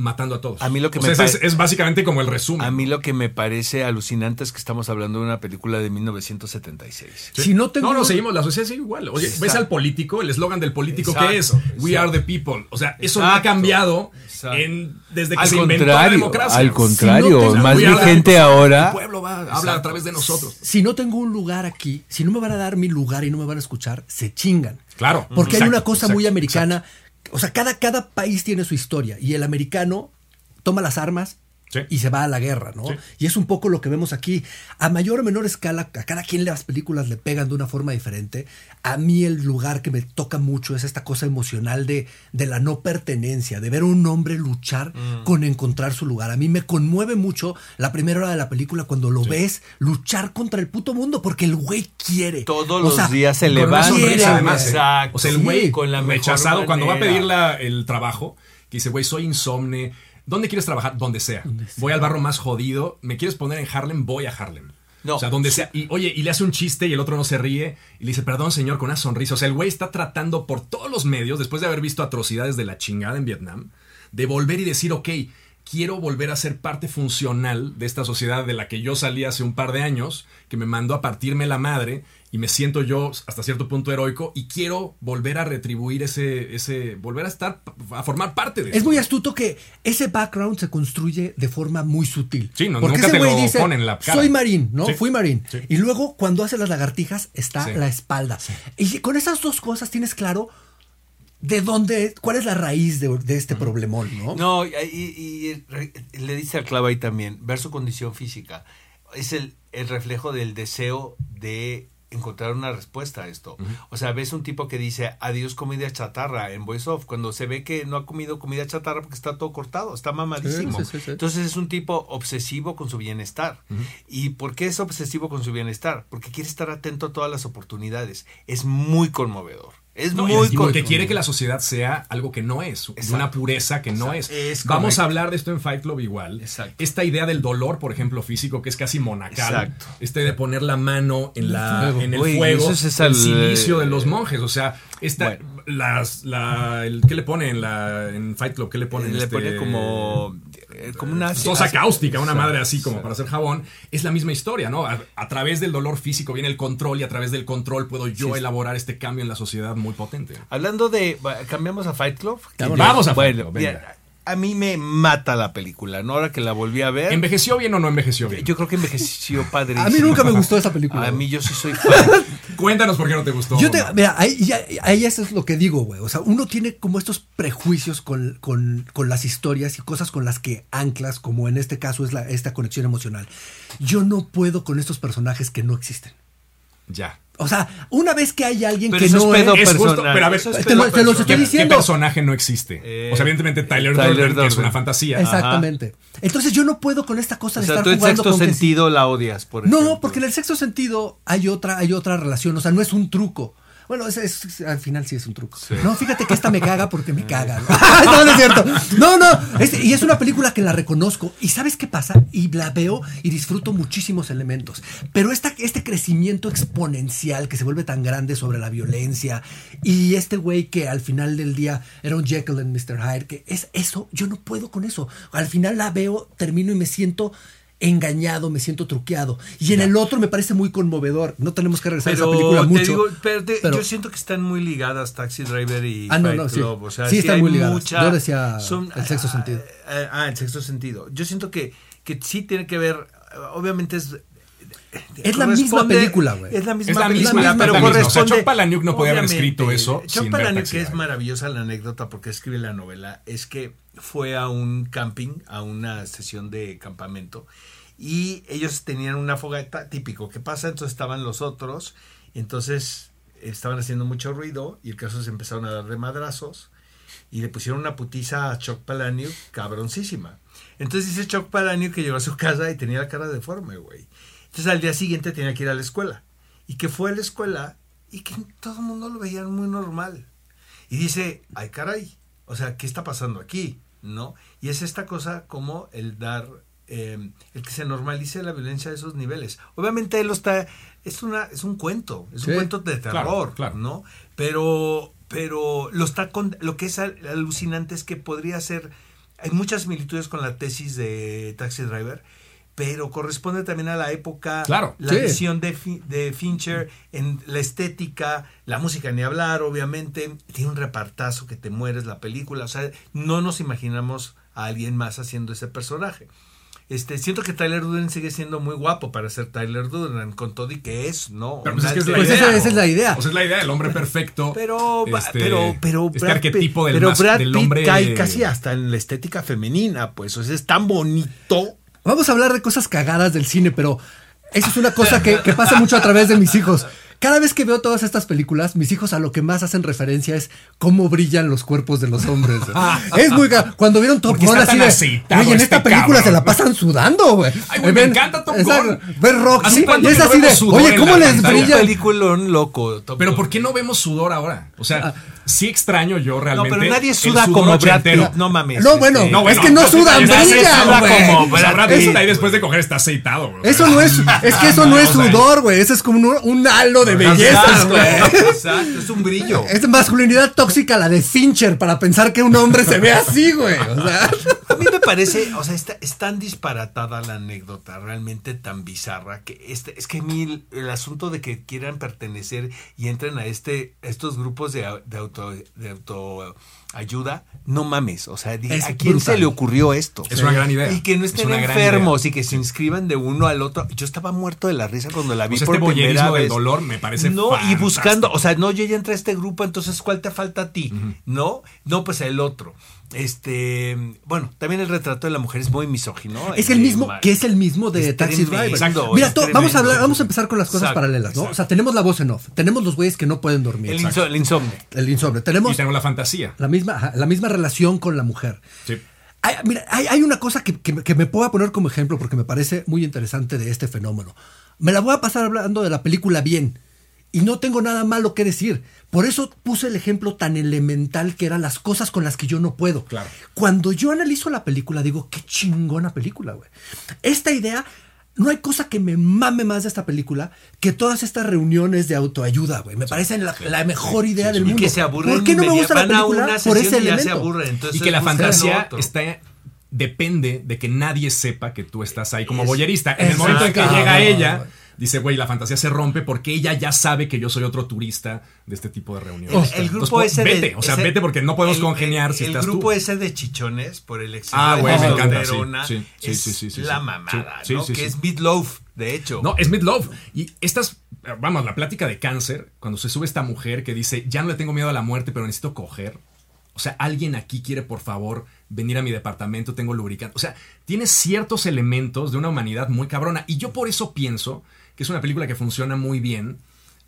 matando a todos? A mí lo que O me sea, es, es básicamente como el resumen. A mí lo que me parece alucinante es que estamos hablando de una película de 1976. Sí. Si no tengo- No, no, seguimos, la sociedad sigue igual. Oye, ves al político, el eslogan del político Exacto, que es We exacto. are the people. O sea, eso no ha cambiado en- desde que Al se inventó la democracia. al contrario, tengo- más We are the vigente ahora. El pueblo va, habla a través de nosotros. Si no tengo un lugar aquí, si no me van a dar mi lugar y no me van a escuchar, se chingan. Claro. Porque hay una cosa muy exacto, americana. O sea, cada, cada país tiene su historia y el americano toma las armas Sí. y se va a la guerra, ¿no? Sí. Y es un poco lo que vemos aquí. A mayor o menor escala, a cada quien las películas le pegan de una forma diferente. A mí el lugar que me toca mucho es esta cosa emocional de, de la no pertenencia, de ver a un hombre luchar Mm. con encontrar su lugar. A mí me conmueve mucho la primera hora de la película cuando lo ves luchar contra el puto mundo porque el güey quiere. Todos O los sea, días se levanta. además. Exacto. O sea, el Sí. güey Con la rechazado cuando va a manera. pedir la- el trabajo, que dice, güey, soy insomne. ¿Dónde quieres trabajar? Donde sea. Voy al barro más jodido. ¿Me quieres poner en Harlem? Voy a Harlem. No. O sea, donde sea. Y oye, y le hace un chiste y el otro no se ríe. Y le dice, perdón, señor, con una sonrisa. O sea, el güey está tratando por todos los medios, después de haber visto atrocidades de la chingada en Vietnam, de volver y decir, ok, quiero volver a ser parte funcional de esta sociedad de la que yo salí hace un par de años, que me mandó a partirme la madre y me siento yo hasta cierto punto heroico y quiero volver a retribuir ese, ese, volver a estar, a formar parte de Es esto. muy astuto que ese background se construye de forma muy sutil. Sí, no- Porque nunca ese te lo dice, pone en la cara. soy marín, ¿no? Sí. Fui marín. Sí. Y luego cuando hace las lagartijas está Sí. la espalda. Y con esas dos cosas tienes claro de dónde, cuál es la raíz de, de este problemón, ¿no? No, y, y- y le dice a Clava ahí también, ver su condición física. Es el, el reflejo del deseo de encontrar una respuesta a esto. O sea, ves un tipo que dice adiós comida chatarra en Voice Off, cuando se ve que no ha comido comida chatarra porque está todo cortado, está mamadísimo. Sí, sí, sí, sí. Entonces es un tipo obsesivo con su bienestar. ¿Y por qué es obsesivo con su bienestar? Porque quiere estar atento a todas las oportunidades. Es muy conmovedor. Es No, muy porque quiere que la sociedad sea algo que no es, de una Exacto. pureza que no es. Es Vamos correcto. a hablar de esto en Fight Club igual. Exacto. Esta idea del dolor, por ejemplo, físico, que es casi monacal. Exacto. Este de poner la mano en, la, fuego. en el Uy, fuego, eso es el silicio de los monjes. O sea, esta, Bueno. las, la, el, ¿qué le pone en, la, en Fight Club? ¿Qué le ponen? le Este, pone como, eh, como una sosa cáustica, una madre así como para hacer jabón, es la misma historia, ¿no? A, a través del dolor físico viene el control y a través del control puedo yo elaborar este cambio en la sociedad muy potente. Hablando de. ¿Cambiamos a Fight Club? Vamos a Fight Bueno, Club, venga. A mí me mata la película, ¿no? Ahora que la volví a ver. ¿Envejeció bien o no envejeció bien? Yo creo que envejeció padrísimo. A mí nunca me gustó esa película. A mí yo sí soy fan. Cuéntanos por qué no te gustó. Yo te, Omar. mira, ahí, eso es lo que digo, güey. O sea, uno tiene como estos prejuicios con, con- con las historias y cosas con las que anclas, como en este caso es la, esta conexión emocional. Yo no puedo con estos personajes que no existen. Ya. O sea, una vez que hay alguien Pero que eso no es pedo es... Justo, pero a ver, Eso es te lo- te los estoy ¿qué, diciendo. qué personaje no existe? Eh, o sea, evidentemente Tyler, Tyler Durden, que es una fantasía. Exactamente. Entonces yo no puedo con esta cosa O de sea, estar tú en jugando sexto con que sí- sentido la odias, por ejemplo. No, porque en el sexto sentido hay otra, hay otra relación, o sea, no es un truco. Bueno, es, es- al final sí es un truco. No, fíjate que esta me caga porque me caga. ¿no? no, no es cierto. No, no. es- y es una película que la reconozco. ¿Y sabes qué pasa? Y la veo y disfruto muchísimos elementos. Pero esta, este crecimiento exponencial que se vuelve tan grande sobre la violencia y este güey que al final del día era un Jekyll and Mr. Hyde, que es eso, yo no puedo con eso. Al final la veo, termino y me siento engañado, me siento truqueado. Y en el otro me parece muy conmovedor. No tenemos que regresar a esa película te mucho. digo, pero te- pero- yo siento que están muy ligadas Taxi Driver y Ah, Fight no, sí. Club. O sea, Sí están hay muy ligadas. mucha- Yo decía el sexto ah, sentido. Ah, ah, el sexto sentido. Yo siento que, que sí tiene que ver, obviamente es... Es la misma película, güey. Es la misma Es la película, misma, pero la corresponde... O sea, Chuck Palahniuk no podía haber escrito eso Chuck Palahniuk, que es maravillosa la anécdota porque escribe la novela, es que fue a un camping, a una sesión de campamento, y ellos tenían una fogata típico. ¿Qué pasa? Entonces estaban los otros, entonces estaban haciendo mucho ruido y el caso se empezaron a dar de madrazos y le pusieron una putiza a Chuck Palahniuk cabroncísima. Entonces dice Chuck Palahniuk que llegó a su casa y tenía la cara deforme, güey. Entonces al día siguiente tenía que ir a la escuela. Y que fue a la escuela y que todo el mundo lo veía muy normal. Y dice, ay caray, o sea, ¿qué está pasando aquí? ¿No? Y es esta cosa como el dar, eh, el que se normalice la violencia a esos niveles. Obviamente él lo está, es una, es un cuento, es Sí. un cuento de terror, Claro, claro. ¿no? Pero, pero lo está con, lo que es al- alucinante es que podría ser, hay muchas similitudes con la tesis de Taxi Driver, pero corresponde también a la época, Claro. la Sí. visión de, Fi- de Fincher en la estética, la música ni hablar, obviamente, tiene un repartazo que te mueres la película, o sea, no nos imaginamos a alguien más haciendo ese personaje. Este, siento que Tyler Durden sigue siendo muy guapo para ser Tyler Durden, con todo y que es, ¿no? Pero pues es que es la Pues idea. esa- esa es la idea. O sea, es la idea del hombre perfecto. Pero, Este, pero, pero, este Brad Pitt- arquetipo del, pero Brad del Pitt hombre. cae casi hasta en la estética femenina, pues, o sea, es tan bonito. Vamos a hablar de cosas cagadas del cine, pero eso es una cosa que, pasa mucho a través de mis hijos. Cada vez que veo todas estas películas, mis hijos a lo que más hacen referencia es cómo brillan los cuerpos de los hombres. es muy Cuando vieron Top Gun así aceitado oye, en este esta película cabrón". se la pasan sudando, güey. Ay, güey, me Ven- encanta Top Gun. Ver ¿Hace y es no así de, oye, ¿cómo les pantalla? Un brilla? peliculón loco. Top Pero Gun. ¿por qué no vemos sudor ahora? O sea, sí extraño yo realmente. pero nadie suda como Brad. Pitt, no mames. No, bueno, este, no, es que no sudan, brillan, güey. como O sea, Brad Pitt ahí después de coger está aceitado, güey. Eso no es, es que eso no es sudor, güey. Eso es como un, un halo de belleza, Exacto, güey. exacto, es un brillo. Es masculinidad tóxica la de Fincher para pensar que un hombre se ve así, güey. O sea, A mí me parece, o sea, está, es tan disparatada la anécdota, realmente tan bizarra, que este, es que a mí el, el asunto de que quieran pertenecer y entren a este, estos grupos de, au- de auto, de autoayuda, no mames, o sea, Es ¿a quién brutal. se le ocurrió esto? Es una gran idea. Y que no Es estén enfermos y que se inscriban de uno al otro. Yo estaba muerto de la risa cuando la vi sea, por este primera voyerismo del vez. dolor me parece No, y buscando, o sea, no, yo ya entré a este grupo, entonces ¿cuál te falta a ti? ¿No? No, pues el otro. Este, bueno, también el retrato de la mujer es muy misógino. es el mismo, mal. que es el mismo de Es Taxi Driver. exacto, Mira, vamos a hablar, vamos a empezar con las cosas Exacto, paralelas, ¿no? exacto. O sea, tenemos la voz en off, tenemos los güeyes que no pueden dormir, El, inso- el insomnio. el insomnio, Y tenemos tengo la fantasía. la misma, ajá, la misma relación con la mujer. Sí. Hay, mira, hay, hay una cosa que, que- que me puedo poner como ejemplo porque me parece muy interesante de este fenómeno. Me la voy a pasar hablando de la película Bien. y no tengo nada malo que decir. Por eso puse el ejemplo tan elemental que eran las cosas con las que yo no puedo. Claro. Cuando yo analizo la película, digo, qué chingona película, güey. Esta idea, no hay cosa que me mame más de esta película que todas estas reuniones de autoayuda, güey. Me parecen la, la mejor idea del Y mundo. que se aburren. ¿Por qué no me gusta la película? Por ese y ya se elemento. aburren. Entonces y que la fantasía está depende de que nadie sepa que tú estás ahí como Es- boyerista. En el momento en que Ah, llega no, ella. Dice, güey, la fantasía se rompe porque ella ya sabe que yo soy otro turista de este tipo de reuniones. El, el grupo Entonces, ese de- vete, o sea, ese- vete porque no podemos el- congeniar si el estás grupo tú. ese de chichones por el exceso Ah, de güey, me encanta, sí, sí, es sí, la mamada, que es Meatloaf, de hecho. No, es Midlove. Y estas, vamos, la plática de cáncer, cuando se sube esta mujer que dice, ya no le tengo miedo a la muerte, pero necesito coger. O sea, alguien aquí quiere, por favor, venir a mi departamento, tengo lubricante. O sea, tiene ciertos elementos de una humanidad muy cabrona. Y yo por eso pienso que es una película que funciona muy bien.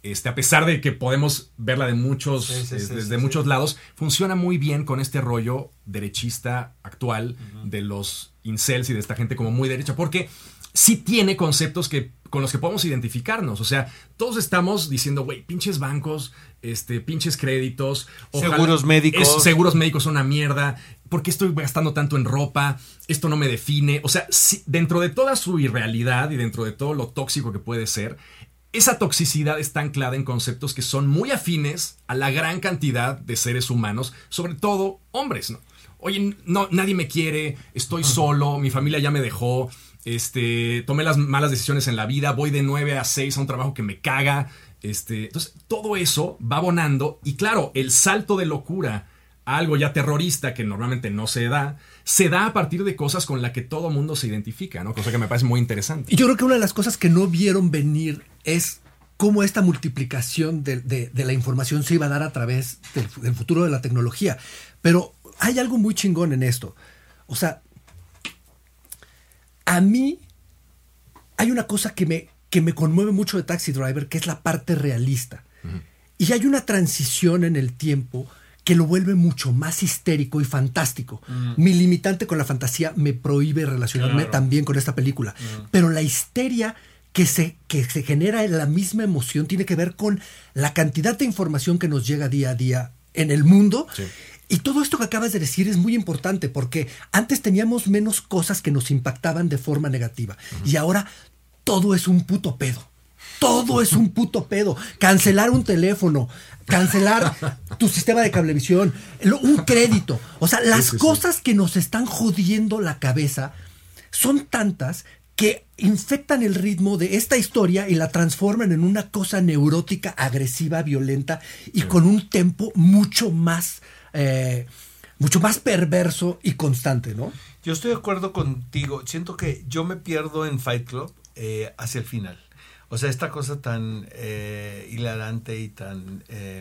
Este, a pesar de que podemos verla de muchos, Sí, sí, eh, sí, desde sí, muchos lados, funciona muy bien con este rollo derechista actual de los incels y de esta gente como muy derecha, porque sí tiene conceptos que, con los que podemos identificarnos. O sea, todos estamos diciendo, güey, pinches bancos, este, pinches créditos, Seguros médicos. es- seguros médicos son una mierda. ¿Por qué estoy gastando tanto en ropa? Esto no me define. O sea, dentro de toda su irrealidad y dentro de todo lo tóxico que puede ser, esa toxicidad está anclada en conceptos que son muy afines a la gran cantidad de seres humanos, sobre todo hombres, ¿no? Oye, no, nadie me quiere, estoy solo, mi familia ya me dejó, este, tomé las malas decisiones en la vida, voy de 9 a 6 a un trabajo que me caga. Este, entonces, todo eso va abonando y claro, el salto de locura a algo ya terrorista que normalmente no se da, se da a partir de cosas con las que todo mundo se identifica, ¿no? Cosa que me parece muy interesante. Y yo creo que una de las cosas que no vieron venir es cómo esta multiplicación de, de- la información se iba a dar a través del, del futuro de la tecnología. Pero hay algo muy chingón en esto. O sea, a mí hay una cosa que me, que me conmueve mucho de Taxi Driver, que es la parte realista. Y hay una transición en el tiempo que lo vuelve mucho más histérico y fantástico. Mi limitante con la fantasía me prohíbe relacionarme Claro. también con esta película. Pero la histeria que se, que se genera en la misma emoción tiene que ver con la cantidad de información que nos llega día a día en el mundo. Sí. Y todo esto que acabas de decir es muy importante porque antes teníamos menos cosas que nos impactaban de forma negativa. Y ahora todo es un puto pedo. Todo es un puto pedo. Cancelar un teléfono, cancelar tu sistema de cablevisión, un crédito. O sea, las sí, sí. cosas que nos están jodiendo la cabeza son tantas que infectan el ritmo de esta historia y la transforman en una cosa neurótica, agresiva, violenta y con un tempo mucho más, eh, mucho más perverso y constante, ¿no? Yo estoy de acuerdo contigo. Siento que yo me pierdo en Fight Club eh, hacia el final. O sea, esta cosa tan eh, hilarante y tan eh,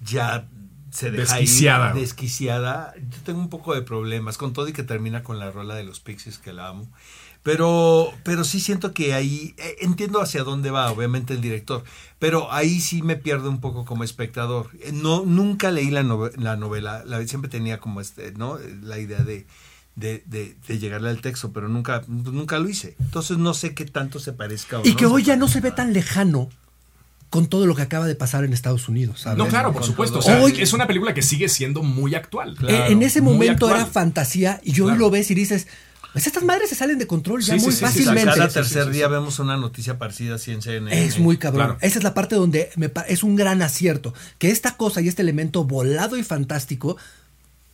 ya se deja Desquiciada. ir, desquiciada. Yo tengo un poco de problemas con todo y que termina con la rola de los Pixies que la amo. Pero, pero sí siento que ahí, eh, entiendo hacia dónde va, obviamente, el director, pero ahí sí me pierdo un poco como espectador. Eh, No, nunca leí la, nove- la novela, la, siempre tenía como este, ¿no? la idea de, de, de, de llegarle al texto, pero nunca, nunca lo hice. Entonces no sé qué tanto se parezca. o Y que hoy ya no se ve tan lejano con todo lo que acaba de pasar en Estados Unidos. ¿sabes? No, claro, por Con supuesto. O todo. sea, Hoy- es una película que sigue siendo muy actual. Claro, Eh, en ese momento era fantasía y hoy Claro. lo ves y dices, pues estas madres se salen de control ya Sí, muy sí, sí, sí, fácilmente. Cada tercer sí, sí. día vemos una noticia parecida así en CNN. Es muy cabrón. Claro. Esa es la parte donde me es un gran acierto. Que esta cosa y este elemento volado y fantástico,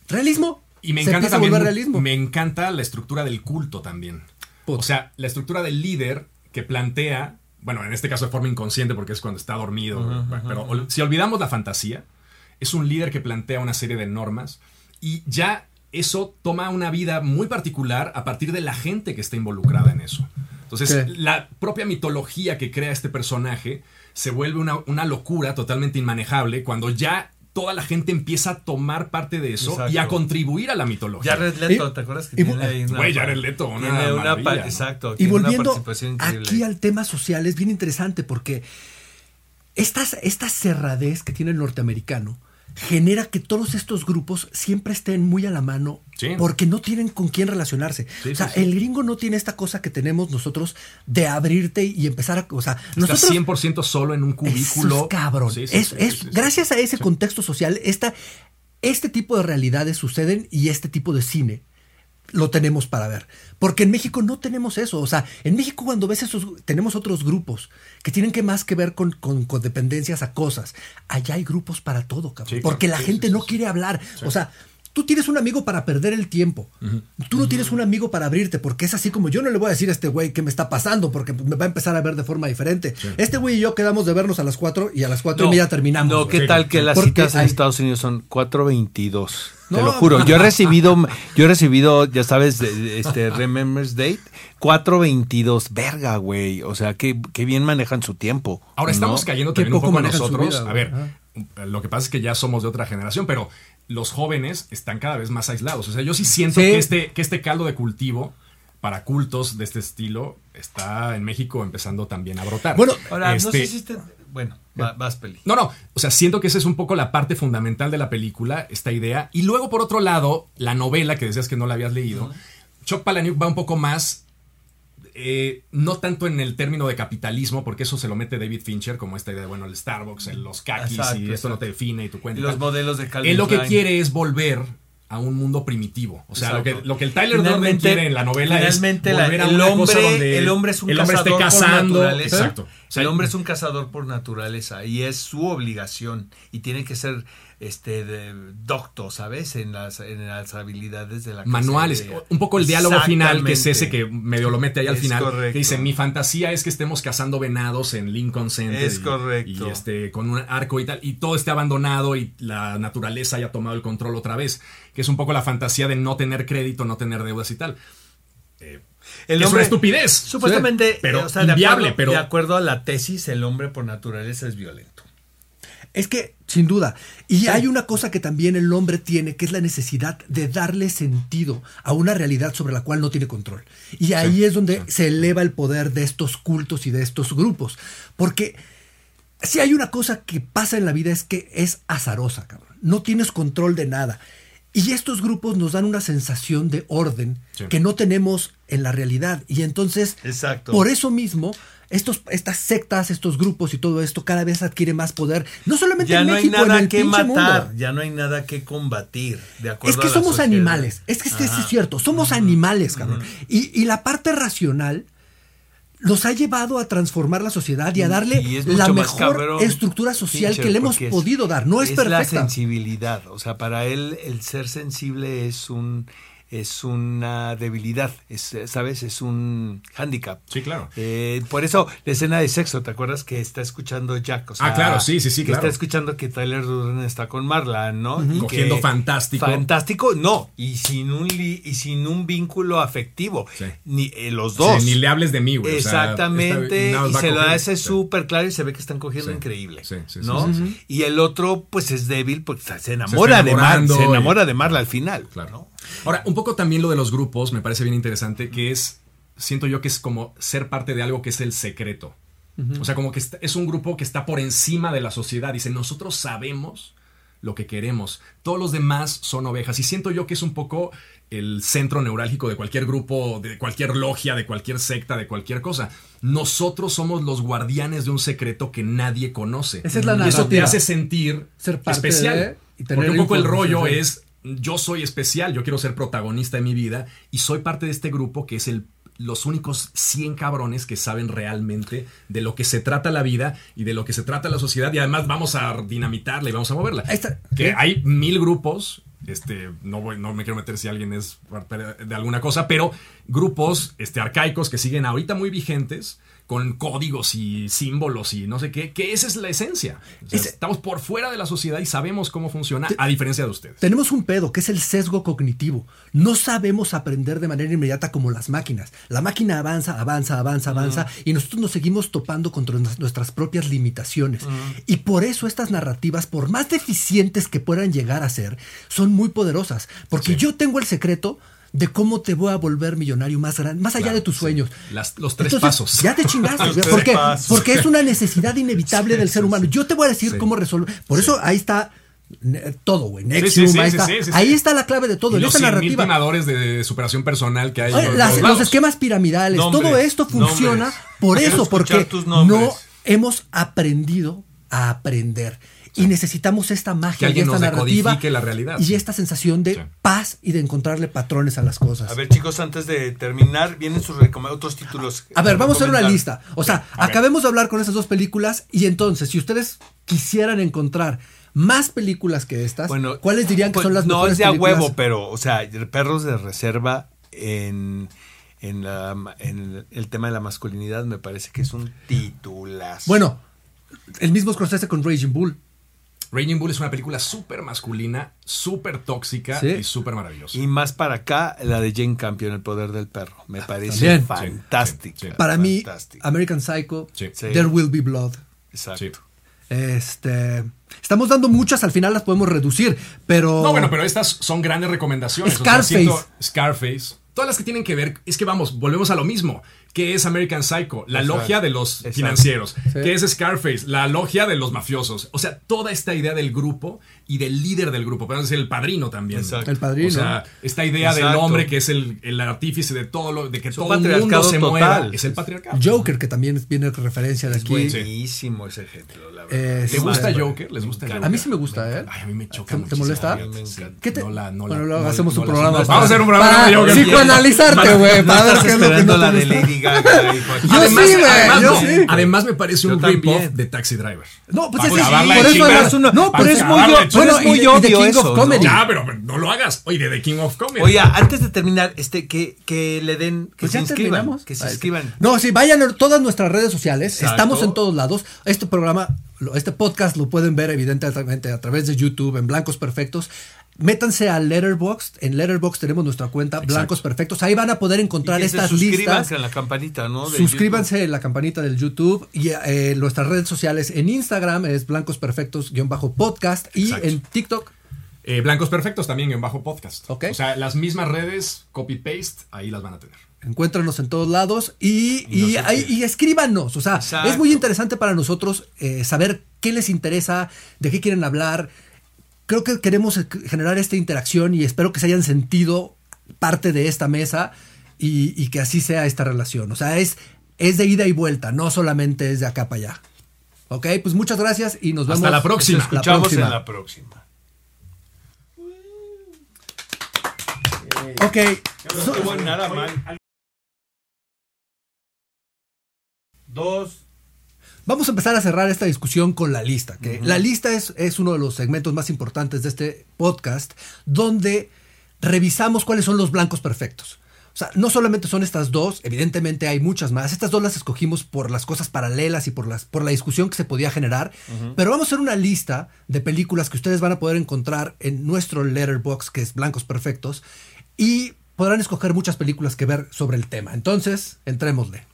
realismo. Y me encanta también. realismo. Me encanta la estructura del culto también. Puta. O sea, la estructura del líder que plantea, bueno, en este caso de forma inconsciente porque es cuando está dormido, pero si olvidamos la fantasía, es un líder que plantea una serie de normas y ya eso toma una vida muy particular a partir de la gente que está involucrada en eso. Entonces, la propia mitología que crea este personaje se vuelve una, una locura totalmente inmanejable cuando ya toda la gente empieza a tomar parte de eso y a contribuir a la mitología. Jared Leto, Y- ¿te acuerdas que y- tiene ahí una... Güey, Jared Leto, una tiene una maravilla, pa- ¿no? Exacto. Y tiene una volviendo participación increíble. aquí al tema social, es bien interesante porque estas, esta cerradez que tiene el norteamericano genera que todos estos grupos siempre estén muy a la mano Sí. porque no tienen con quién relacionarse. Sí, o sea, sí, el gringo no tiene esta cosa que tenemos nosotros de abrirte y empezar a... O sea, nosotros... 100% solo en un cubículo. Eso es cabrón. Es, es- gracias a ese contexto social, esta, este tipo de realidades suceden y este tipo de cine lo tenemos para ver. Porque en México no tenemos eso. O sea, en México cuando ves esos, tenemos otros grupos que tienen que más que ver con, con, con dependencias a cosas. Allá hay grupos para todo, cabrón. Sí, porque la Sí, gente sí, no quiere hablar. O sea, tú tienes un amigo para perder el tiempo. Tú no tienes un amigo para abrirte, porque es así como yo no le voy a decir a este güey qué me está pasando, porque me va a empezar a ver de forma diferente. Este güey y yo quedamos de vernos a las 4 y a las 4 y media terminamos. No. ¿qué Sí, tal que las Porque citas en hay- Estados Unidos son 4.22? Te No, lo juro. Yo he recibido, yo he recibido, ya sabes, este Remember's Date, 4.22. Verga, güey. O sea, que, que bien manejan su tiempo. Ahora estamos cayendo también un poco nosotros. vida, a ver, lo que pasa es que ya somos de otra generación, pero los jóvenes están cada vez más aislados. O sea, yo sí siento Sí. que, este, que este caldo de cultivo para cultos de este estilo está en México empezando también a brotar. Bueno, Ahora, no Este, sé si te- Bueno, va- vas, Peli. No, no, o sea, siento que esa es un poco la parte fundamental de la película, esta idea. Y luego, por otro lado, la novela que decías que no la habías leído, Chuck Palahniuk va un poco más, eh, no tanto en el término de capitalismo, porque eso se lo mete David Fincher, como esta idea de, bueno, el Starbucks, el- los kakis, Exacto, y esto no te define y tu cuenta. Y los modelos de Calvin Él lo que Klein. quiere es volver a un mundo primitivo. O sea, lo que, lo que el Tyler Durden quiere en la novela es finalmente la- volver a el hombre, cosa donde el hombre es un el hombre esté cazador por cazando. naturaleza. Exacto. O sea, el hombre es un cazador por naturaleza y es su obligación y tiene que ser este de- docto, ¿sabes? En las en las habilidades de la manuales. cacería. Un poco el diálogo final, que es ese que medio lo mete ahí al Es final. correcto. Que dice: Mi fantasía es que estemos cazando venados en Lincoln Center. Es y- correcto. Y este, con un arco y tal. Y todo esté abandonado y la naturaleza haya tomado el control otra vez. Que es un poco la fantasía de no tener crédito, no tener deudas y tal. El es una estupidez. Supuestamente, Sí, pero eh, o sea, de inviable, acuerdo- pero- de acuerdo a la tesis, el hombre por naturaleza es violento. Es que, sin duda. Y hay una cosa que también el hombre tiene, que es la necesidad de darle sentido a una realidad sobre la cual no tiene control. Y ahí es donde se eleva el poder de estos cultos y de estos grupos. Porque si hay una cosa que pasa en la vida es que es azarosa, cabrón. No tienes control de nada. Y estos grupos nos dan una sensación de orden Sí. que no tenemos en la realidad. Y entonces, Exacto. por eso mismo, estos, estas sectas, estos grupos y todo esto cada vez adquiere más poder. No solamente Ya en no hay México, en nada el que pinche matar, mundo. ya no hay nada que combatir. De Es acuerdo que a la somos sociedad. animales. Es que es, que eso es cierto. Somos animales, cabrón. Y, y la parte racional nos ha llevado a transformar la sociedad y a darle Y es la mejor cabrón, estructura social Fincher, que le hemos es- podido dar. No es, la perfecta. sensibilidad. O sea, para él el ser sensible es un es una debilidad, es, ¿sabes? Es un hándicap. Sí, claro. Eh, por eso, la escena de sexo, ¿te acuerdas que está escuchando Jack? O sea, Ah, claro, sí, sí, sí, que claro. Está escuchando que Tyler Durden está con Marla, ¿no? Y Cogiendo que- fantástico. Fantástico, no. Y sin un, li- y sin un vínculo afectivo. Sí. Ni eh, los dos. Sí, ni le hables de mí, güey. o sea, Exactamente, y se lo hace Sí. súper claro y se ve que están cogiendo increíble, sí, sí, sí, ¿no? Y el otro, pues es débil, porque se enamora de Mar, enamorando se y- enamora de Marla al final, Claro. ¿no? Ahora, un poco también lo de los grupos me parece bien interesante, que es, siento yo que es como ser parte de algo que es el secreto. O sea, como que es un grupo que está por encima de la sociedad. Dice, nosotros sabemos lo que queremos. Todos los demás son ovejas. Y siento yo que es un poco el centro neurálgico de cualquier grupo, de cualquier logia, de cualquier secta, de cualquier cosa. Nosotros somos los guardianes de un secreto que nadie conoce. Esa es la y eso te narrativa. hace sentir Ser parte especial. de y tener Porque un poco el rollo es yo soy especial, yo quiero ser protagonista de mi vida y soy parte de este grupo que es el los únicos 100 cabrones que saben realmente de lo que se trata la vida y de lo que se trata la sociedad y además vamos a dinamitarla y vamos a moverla. Ahí está. Que hay mil grupos, este, no, voy, no me quiero meter si alguien es parte de alguna cosa, pero grupos este, arcaicos que siguen ahorita muy vigentes con códigos y símbolos y no sé qué, que esa es la esencia. O sea, Ese- estamos por fuera de la sociedad y sabemos cómo funciona, a diferencia de ustedes. Tenemos un pedo, que es el sesgo cognitivo. No sabemos aprender de manera inmediata como las máquinas. La máquina avanza, avanza, avanza, avanza, y nosotros nos seguimos topando contra nues- nuestras propias limitaciones. Y por eso estas narrativas, por más deficientes que puedan llegar a ser, son muy poderosas. Porque Sí. yo tengo el secreto de cómo te voy a volver millonario más grande, más allá Claro, de tus sí. sueños. Las- los tres Entonces, pasos. Ya te chingaste. Los güey, tres porque, pasos. porque es una necesidad inevitable Sí, del ser humano. Yo te voy a decir cómo resolver. Por eso ahí está Todo, güey. Nexium, sí, sí, ahí, sí, está. ahí está la clave de todo. Y los esa 100.000 narrativa. timadores de superación personal que hay. Ay, en las- los esquemas piramidales, Nombres, todo esto funciona nombres. por eso, porque no hemos aprendido a aprender. Y necesitamos esta magia Que y esta nos narrativa la realidad, y sí. esta sensación de Sí. paz y de encontrarle patrones a las cosas. A ver, chicos, antes de terminar, vienen sus otros títulos. A ver, vamos a hacer una lista. O sea, acabemos de hablar con esas dos películas y entonces, si ustedes quisieran encontrar más películas que estas, Bueno, ¿cuáles dirían que pues, son las No mejores es de a películas? huevo, pero, o sea, Perros de Reserva en, en, la- en el tema de la masculinidad me parece que es un titulazo. Bueno, el mismo Scorsese con Raging Bull. Raging Bull es una película súper masculina, súper tóxica Sí. y súper maravillosa. Y más para acá, la de Jane Campion, El Poder del Perro. Me parece también. fantástica. Sí, sí, sí. Para mí. American Psycho. There Will Be Blood. Exacto. Sí. Este, estamos dando muchas, al final las podemos reducir, pero No, bueno, pero estas son grandes recomendaciones. O sea, Scarface. siento- Scarface. Todas las que tienen que ver, es que vamos, volvemos a lo mismo. ¿Qué es American Psycho? La Exacto. logia de los Exacto. financieros. Sí. ¿Qué es Scarface? La logia de los mafiosos. O sea, toda esta idea del grupo y del líder del grupo. Podemos decir el padrino también. Exacto. El Padrino. O sea, esta idea del Exacto. hombre que es el, el artífice de todo lo, de que Es todo el mundo patriarcado se total. mueva. Es el patriarcado. Joker, que también viene referencia de aquí. Buenísimo ese ejemplo, la verdad. Eh, ¿Te gusta Bueno, Joker? ¿Les gusta me Joker? A mí sí me gusta, ¿eh? Ay, a mí me choca ¿Te- te molesta? A mí me encanta. ¿Qué te- No la- no bueno, la- luego no- hacemos un programa. Vamos a hacer un programa para de Joker. psicoanalizarte, güey. Para ver ¿No qué es lo que no la te de gusta. Lady Gaga? Yo Además, sí, güey, además, yo no, sí. además me parece Yo un rip-off de Taxi Driver. No, pues acabarla por eso Es no, pero es muy, de bueno, y Es muy de- y de obvio King eso, of ¿no? Comedy. Ya, pero no lo hagas. Oye, de King of Comedy. Oye, antes de terminar, este, que, que le den, que Pues se inscriban. terminamos. Que se inscriban. No, sí, vayan a todas nuestras redes sociales. Exacto. Estamos en todos lados. Este programa, este podcast lo pueden ver evidentemente a través de YouTube en Blancos Perfectos. Métanse a Letterboxd. En Letterboxd tenemos nuestra cuenta Blancos Perfectos. Ahí van a poder encontrar Y estas suscriban listas. con la campanita, ¿no? De Suscríbanse en la campanita del YouTube y eh, en nuestras redes sociales en Instagram es blancos perfectos-podcast y Exacto. en TikTok. Eh, Blancos Perfectos también en bajo podcast. Ok. O sea, las mismas redes, copy-paste, ahí las van a tener. Encuéntranos en todos lados y, y, no sé ahí- qué. y escríbanos. O sea, Exacto. es muy interesante para nosotros eh, saber qué les interesa, de qué quieren hablar. Creo que queremos eh, generar esta interacción y espero que se hayan sentido parte de esta mesa y, y que así sea esta relación. O sea, es, es de ida y vuelta, no solamente es de acá para allá. Ok, pues muchas gracias y nos Hasta vemos. la próxima. Nos escuchamos próxima. en la próxima. Ok. No estuvo nada mal. Dos. Vamos a empezar a cerrar esta discusión con la lista. Que La lista es, es uno de los segmentos más importantes de este podcast, donde revisamos cuáles son los blancos perfectos. O sea, no solamente son estas dos, evidentemente hay muchas más. Estas dos las escogimos por las cosas paralelas y por, las, por la discusión que se podía generar. Pero vamos a hacer una lista de películas que ustedes van a poder encontrar en nuestro letterbox, que es Blancos Perfectos, y podrán escoger muchas películas que ver sobre el tema. Entonces, entrémosle.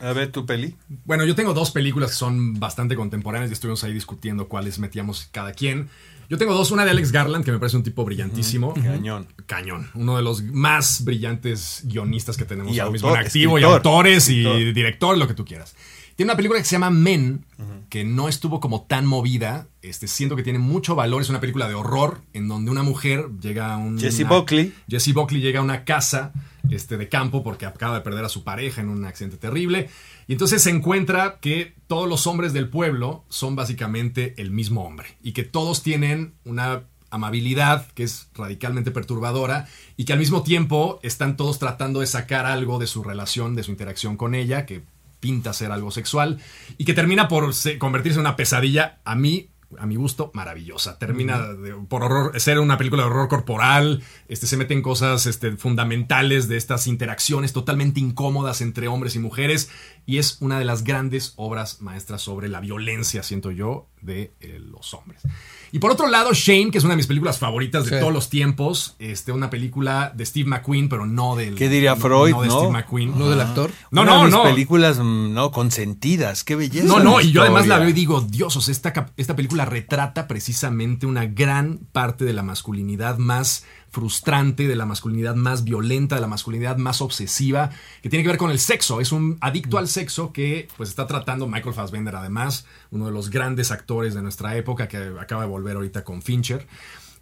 A ver tu peli. Bueno, yo tengo dos películas que son bastante contemporáneas y estuvimos ahí discutiendo cuáles metíamos cada quien. Yo tengo dos, una de Alex Garland, que me parece un tipo brillantísimo. Cañón. Cañón. Uno de los más brillantes guionistas que tenemos Y ahora mismo en activo, y escritor, autores, y director, lo que tú quieras. Tiene una película que se llama Men, que no estuvo como tan movida. Este, siento que tiene mucho valor. Es una película de horror en donde una mujer llega a un. Jessie Buckley. Jesse Buckley llega a una casa este, de campo porque acaba de perder a su pareja en un accidente terrible. Y entonces se encuentra que todos los hombres del pueblo son básicamente el mismo hombre. Y que todos tienen una amabilidad que es radicalmente perturbadora y que al mismo tiempo están todos tratando de sacar algo de su relación, de su interacción con ella, que pinta ser algo sexual y que termina por se- convertirse en una pesadilla a mí a mi gusto maravillosa. Termina de- por horror ser una película de horror corporal este se meten cosas este, fundamentales de estas interacciones totalmente incómodas entre hombres y mujeres y es una de las grandes obras maestras sobre la violencia siento yo de eh, los hombres y por otro lado Shane que es una de mis películas favoritas de Sí. todos los tiempos este una película de Steve McQueen pero no del ¿Qué diría no- Freud, no de no? Steve McQueen No del actor. no, Una de no, mis no. películas, mm, no, consentidas. Qué belleza. No, no, de y yo además la veo y digo, Dios, o sea, esta, esta película retrata precisamente una gran parte de la masculinidad más frustrante, de la masculinidad más violenta, de la masculinidad más obsesiva, que tiene que ver con el sexo. Es un adicto al sexo que pues está tratando Michael Fassbender además, uno de los grandes actores de nuestra época que acaba de volver ahorita con Fincher.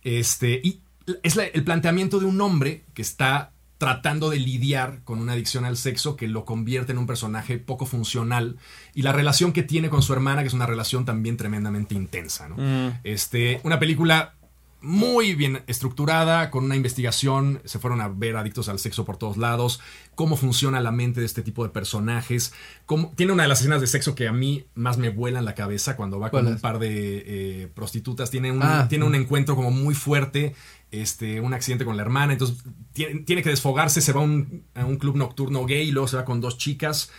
Este, y es el planteamiento de un hombre que está tratando de lidiar con una adicción al sexo que lo convierte en un personaje poco funcional y la relación que tiene con su hermana que es una relación también tremendamente intensa Mm. este una película muy bien estructurada, con una investigación, se fueron a ver adictos al sexo por todos lados, cómo funciona la mente de este tipo de personajes. Cómo, tiene una de las escenas de sexo que a mí más me vuela en la cabeza cuando va con ¿Cuál un es? par de eh, prostitutas. Tiene un, Ah. tiene un encuentro como muy fuerte, este, un accidente con la hermana, entonces tiene, tiene que desfogarse, se va a un, a un club nocturno gay y luego se va con dos chicas.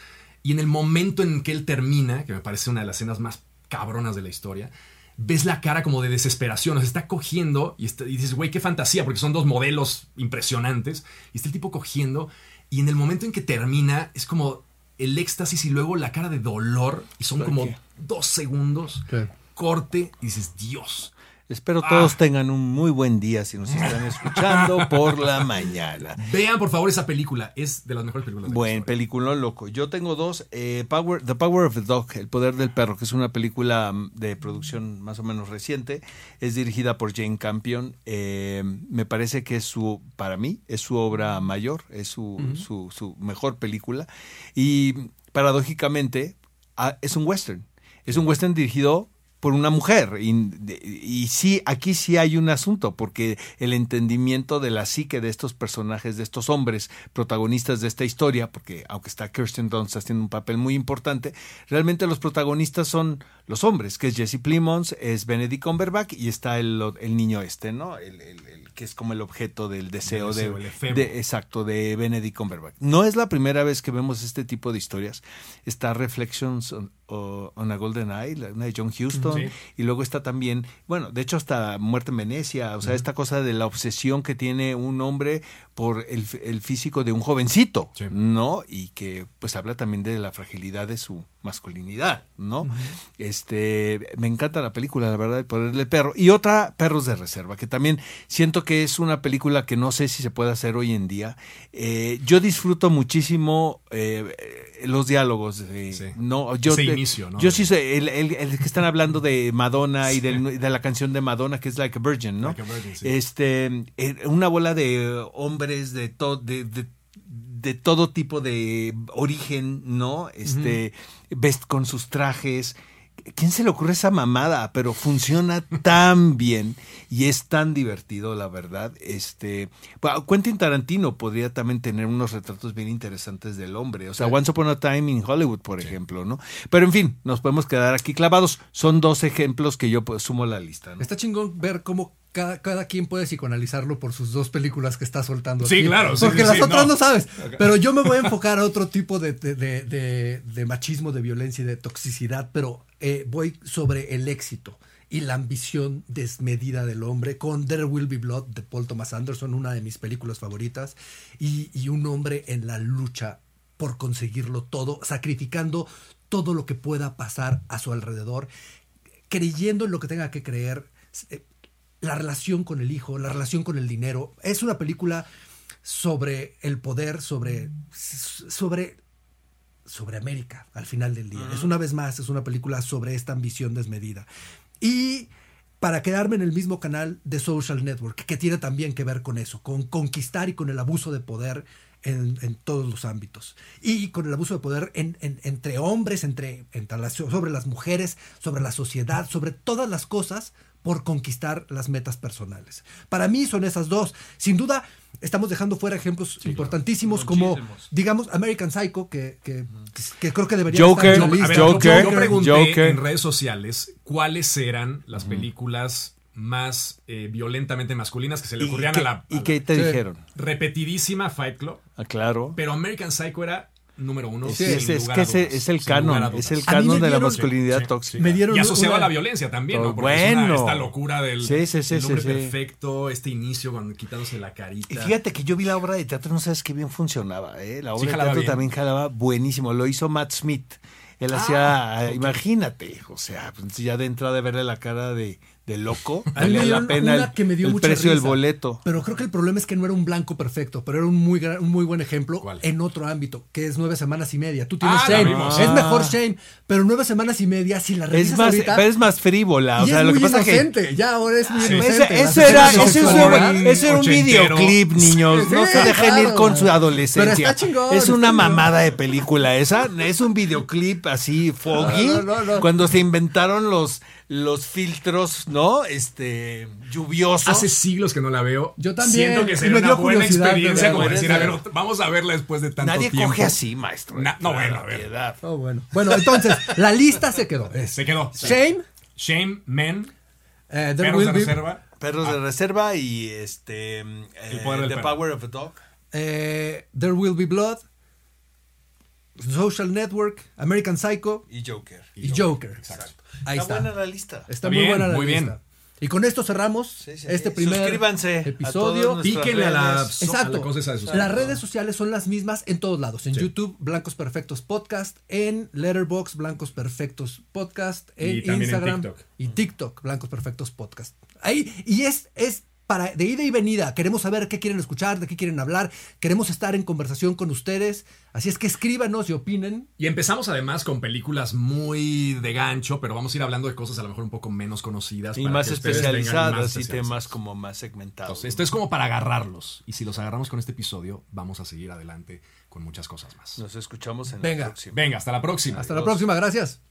Y en el momento en que él termina, que me parece una de las escenas más cabronas de la historia, ves la cara como de desesperación, o sea, está cogiendo y, está- y dices, güey, qué fantasía, porque son dos modelos impresionantes, y está el tipo cogiendo, y en el momento en que termina, es como el éxtasis y luego la cara de dolor, y son ¿Por como qué? dos segundos, corte, y dices, Dios. Espero Ah. todos tengan un muy buen día si nos están escuchando por la mañana. Vean, por favor, esa película, es de las mejores películas de Buen película loco. Yo tengo dos. eh, Power, the Power of the Dog, El Poder del Perro, que es una película mm, de producción más o menos reciente. Es dirigida por Jane Campion. eh, me parece que es su, para mí, es su obra mayor, es su, su, su mejor película. Y paradójicamente, ah, es un western. Es un western dirigido por una mujer. Y, y sí, aquí sí hay un asunto, porque el entendimiento de la psique de estos personajes, de estos hombres protagonistas de esta historia, porque aunque está Kirsten Dunst haciendo un papel muy importante, realmente los protagonistas son los hombres, que es Jesse Plimons, es Benedict Cumberbatch y está el, el niño este, ¿no? El, el- el que es como el objeto del deseo, deseo, de, el efebo. de- exacto, de Benedict Cumberbatch. No es la primera vez que vemos este tipo de historias. Está Reflections on, a Golden Eye, la- una de John Huston, Sí. y luego está también, bueno, de hecho hasta Muerte en Venecia, o sea, esta cosa de la obsesión que tiene un hombre por el, el físico de un jovencito, Sí. ¿no? Y que pues habla también de la fragilidad de su masculinidad, ¿no? Este, me encanta la película, la verdad, El poder del perro. Y otra, Perros de Reserva, que también siento que es una película que no sé si se puede hacer hoy en día. Eh, yo disfruto muchísimo eh, los diálogos. Sí. no, yo, Ese inicio, ¿no? Yo sí sé, el, el- el que están hablando de Madonna y del- de la canción de Madonna, que es Like a Virgin, ¿no? Like a Virgin, sí. Este, eh, una bola de hombres de todo, de, de- de todo tipo de origen, ¿no? Este, ves con sus trajes. ¿Quién se le ocurre esa mamada? Pero funciona tan bien y es tan divertido, la verdad. Este, bueno, Quentin Tarantino podría también tener unos retratos bien interesantes del hombre. O sea, Once Upon a Time in Hollywood, por ejemplo, ¿no? Pero en fin, nos podemos quedar aquí clavados. Son dos ejemplos que yo pues, sumo a la lista. ¿no? Está chingón ver cómo cada, cada quien puede psicoanalizarlo por sus dos películas que está soltando. Sí, aquí. claro, sí, Porque sí, las sí, otras no. no. sabes. Pero yo me voy a enfocar a otro tipo de, de- de- de- de machismo, de violencia y de toxicidad, pero eh, voy sobre el éxito y la ambición desmedida del hombre con There Will Be Blood de Paul Thomas Anderson, una de mis películas favoritas, y, y un hombre en la lucha por conseguirlo todo, sacrificando todo lo que pueda pasar a su alrededor, creyendo en lo que tenga que creer, eh, la relación con el hijo, la relación con el dinero. Es una película sobre el poder, sobre, sobre, sobre América al final del día. Es una vez más, es una película sobre esta ambición desmedida. Y para quedarme en el mismo canal de Social Network, que tiene también que ver con eso, con conquistar y con el abuso de poder en, en todos los ámbitos. Y con el abuso de poder en- en- entre hombres, entre, entre las- sobre las mujeres, sobre la sociedad, sobre todas las cosas por conquistar las metas personales. Para mí son esas dos. Sin duda, estamos dejando fuera ejemplos importantísimos como, Muchísimos. digamos, American Psycho, que, que, que creo que debería Joker, estar en la lista. ver, Joker, yo, yo pregunté Joker. en redes sociales cuáles eran las películas más eh, violentamente masculinas que se le ¿Y ocurrían qué- a la, a ¿Y la qué te Sí. dijeron? repetidísima Fight Club, Ah, claro. pero American Psycho era número uno. Sí, es, es que a es, el canon, es el canon de la masculinidad Sí, tóxica. sí. Me dieron y asociado una- a la violencia también, ¿no? Porque es una- bueno. esta locura del Sí, sí, sí, el hombre sí, sí. perfecto, este inicio cuando quitándose la carita. Y fíjate que yo vi la obra de teatro, no sabes qué bien funcionaba, ¿eh? La obra Sí, de teatro bien. también jalaba buenísimo. Lo hizo Matt Smith. Él Ah, hacía, ok. imagínate, o sea, pues ya de entrada de verle la cara de, de loco, me dio la pena una el, que me dio el mucha precio del boleto. Pero creo que el problema es que no era un blanco perfecto, pero era un muy, gran- un muy buen ejemplo ¿Cuál? en otro ámbito, que es nueve semanas y media. Tú tienes Ah, Shame. vimos. Es Ah. mejor Shame, pero nueve semanas y media, si la Es revisas más, ahorita, pero es más frívola. O sea, es lo muy que pasa es que inocente. Ya ahora es muy Sí. inocente. Ese, ese era, ese, es era un videoclip, niños. No Sí, se dejen claro. ir con su adolescencia. Pero está chingón, es una mamada de película esa. Es un videoclip así foggy. No, no, no, no. Cuando se inventaron los, los filtros, ¿no? Este, lluviosos. Hace siglos que no la veo. Yo también. Siento que sería me una dio buena experiencia como decir, a ver, vamos a verla después de tanto Nadie tiempo. coge así, maestro. Na- no, bueno, a ver. piedad. Oh, bueno. bueno, entonces, la lista se quedó. Es Se quedó. Shame, Shame, Men, eh, Perros de Be- Reserva. Perros Ah. de reserva y este. eh, poder del The perro. Power of a Dog. eh, There Will Be Blood, Social Network, American Psycho Y Joker. y Joker. Exacto. Ahí está está. buena la lista. Está muy bien, buena la muy lista. bien. Y con esto cerramos Sí, sí, este sí. primer Suscríbanse episodio. Píquenle a la, redes. a Exacto. la esa Las redes sociales son las mismas en todos lados. En Sí. YouTube, Blancos Perfectos Podcast. En Letterboxd, Blancos Perfectos Podcast. En Y también en Instagram. TikTok. Y TikTok, Blancos Perfectos Podcast. Ahí, y es, es para de ida y venida. Queremos saber qué quieren escuchar, de qué quieren hablar. Queremos estar en conversación con ustedes. Así es que escríbanos y opinen. Y empezamos además con películas muy de gancho, pero vamos a ir hablando de cosas a lo mejor un poco menos conocidas. Y para más que especializadas más y temas como más segmentados. Entonces, esto es como para agarrarlos. Y si los agarramos con este episodio, vamos a seguir adelante con muchas cosas más. Nos escuchamos en Venga. la próxima. Venga, hasta la próxima. Hasta la próxima. Gracias.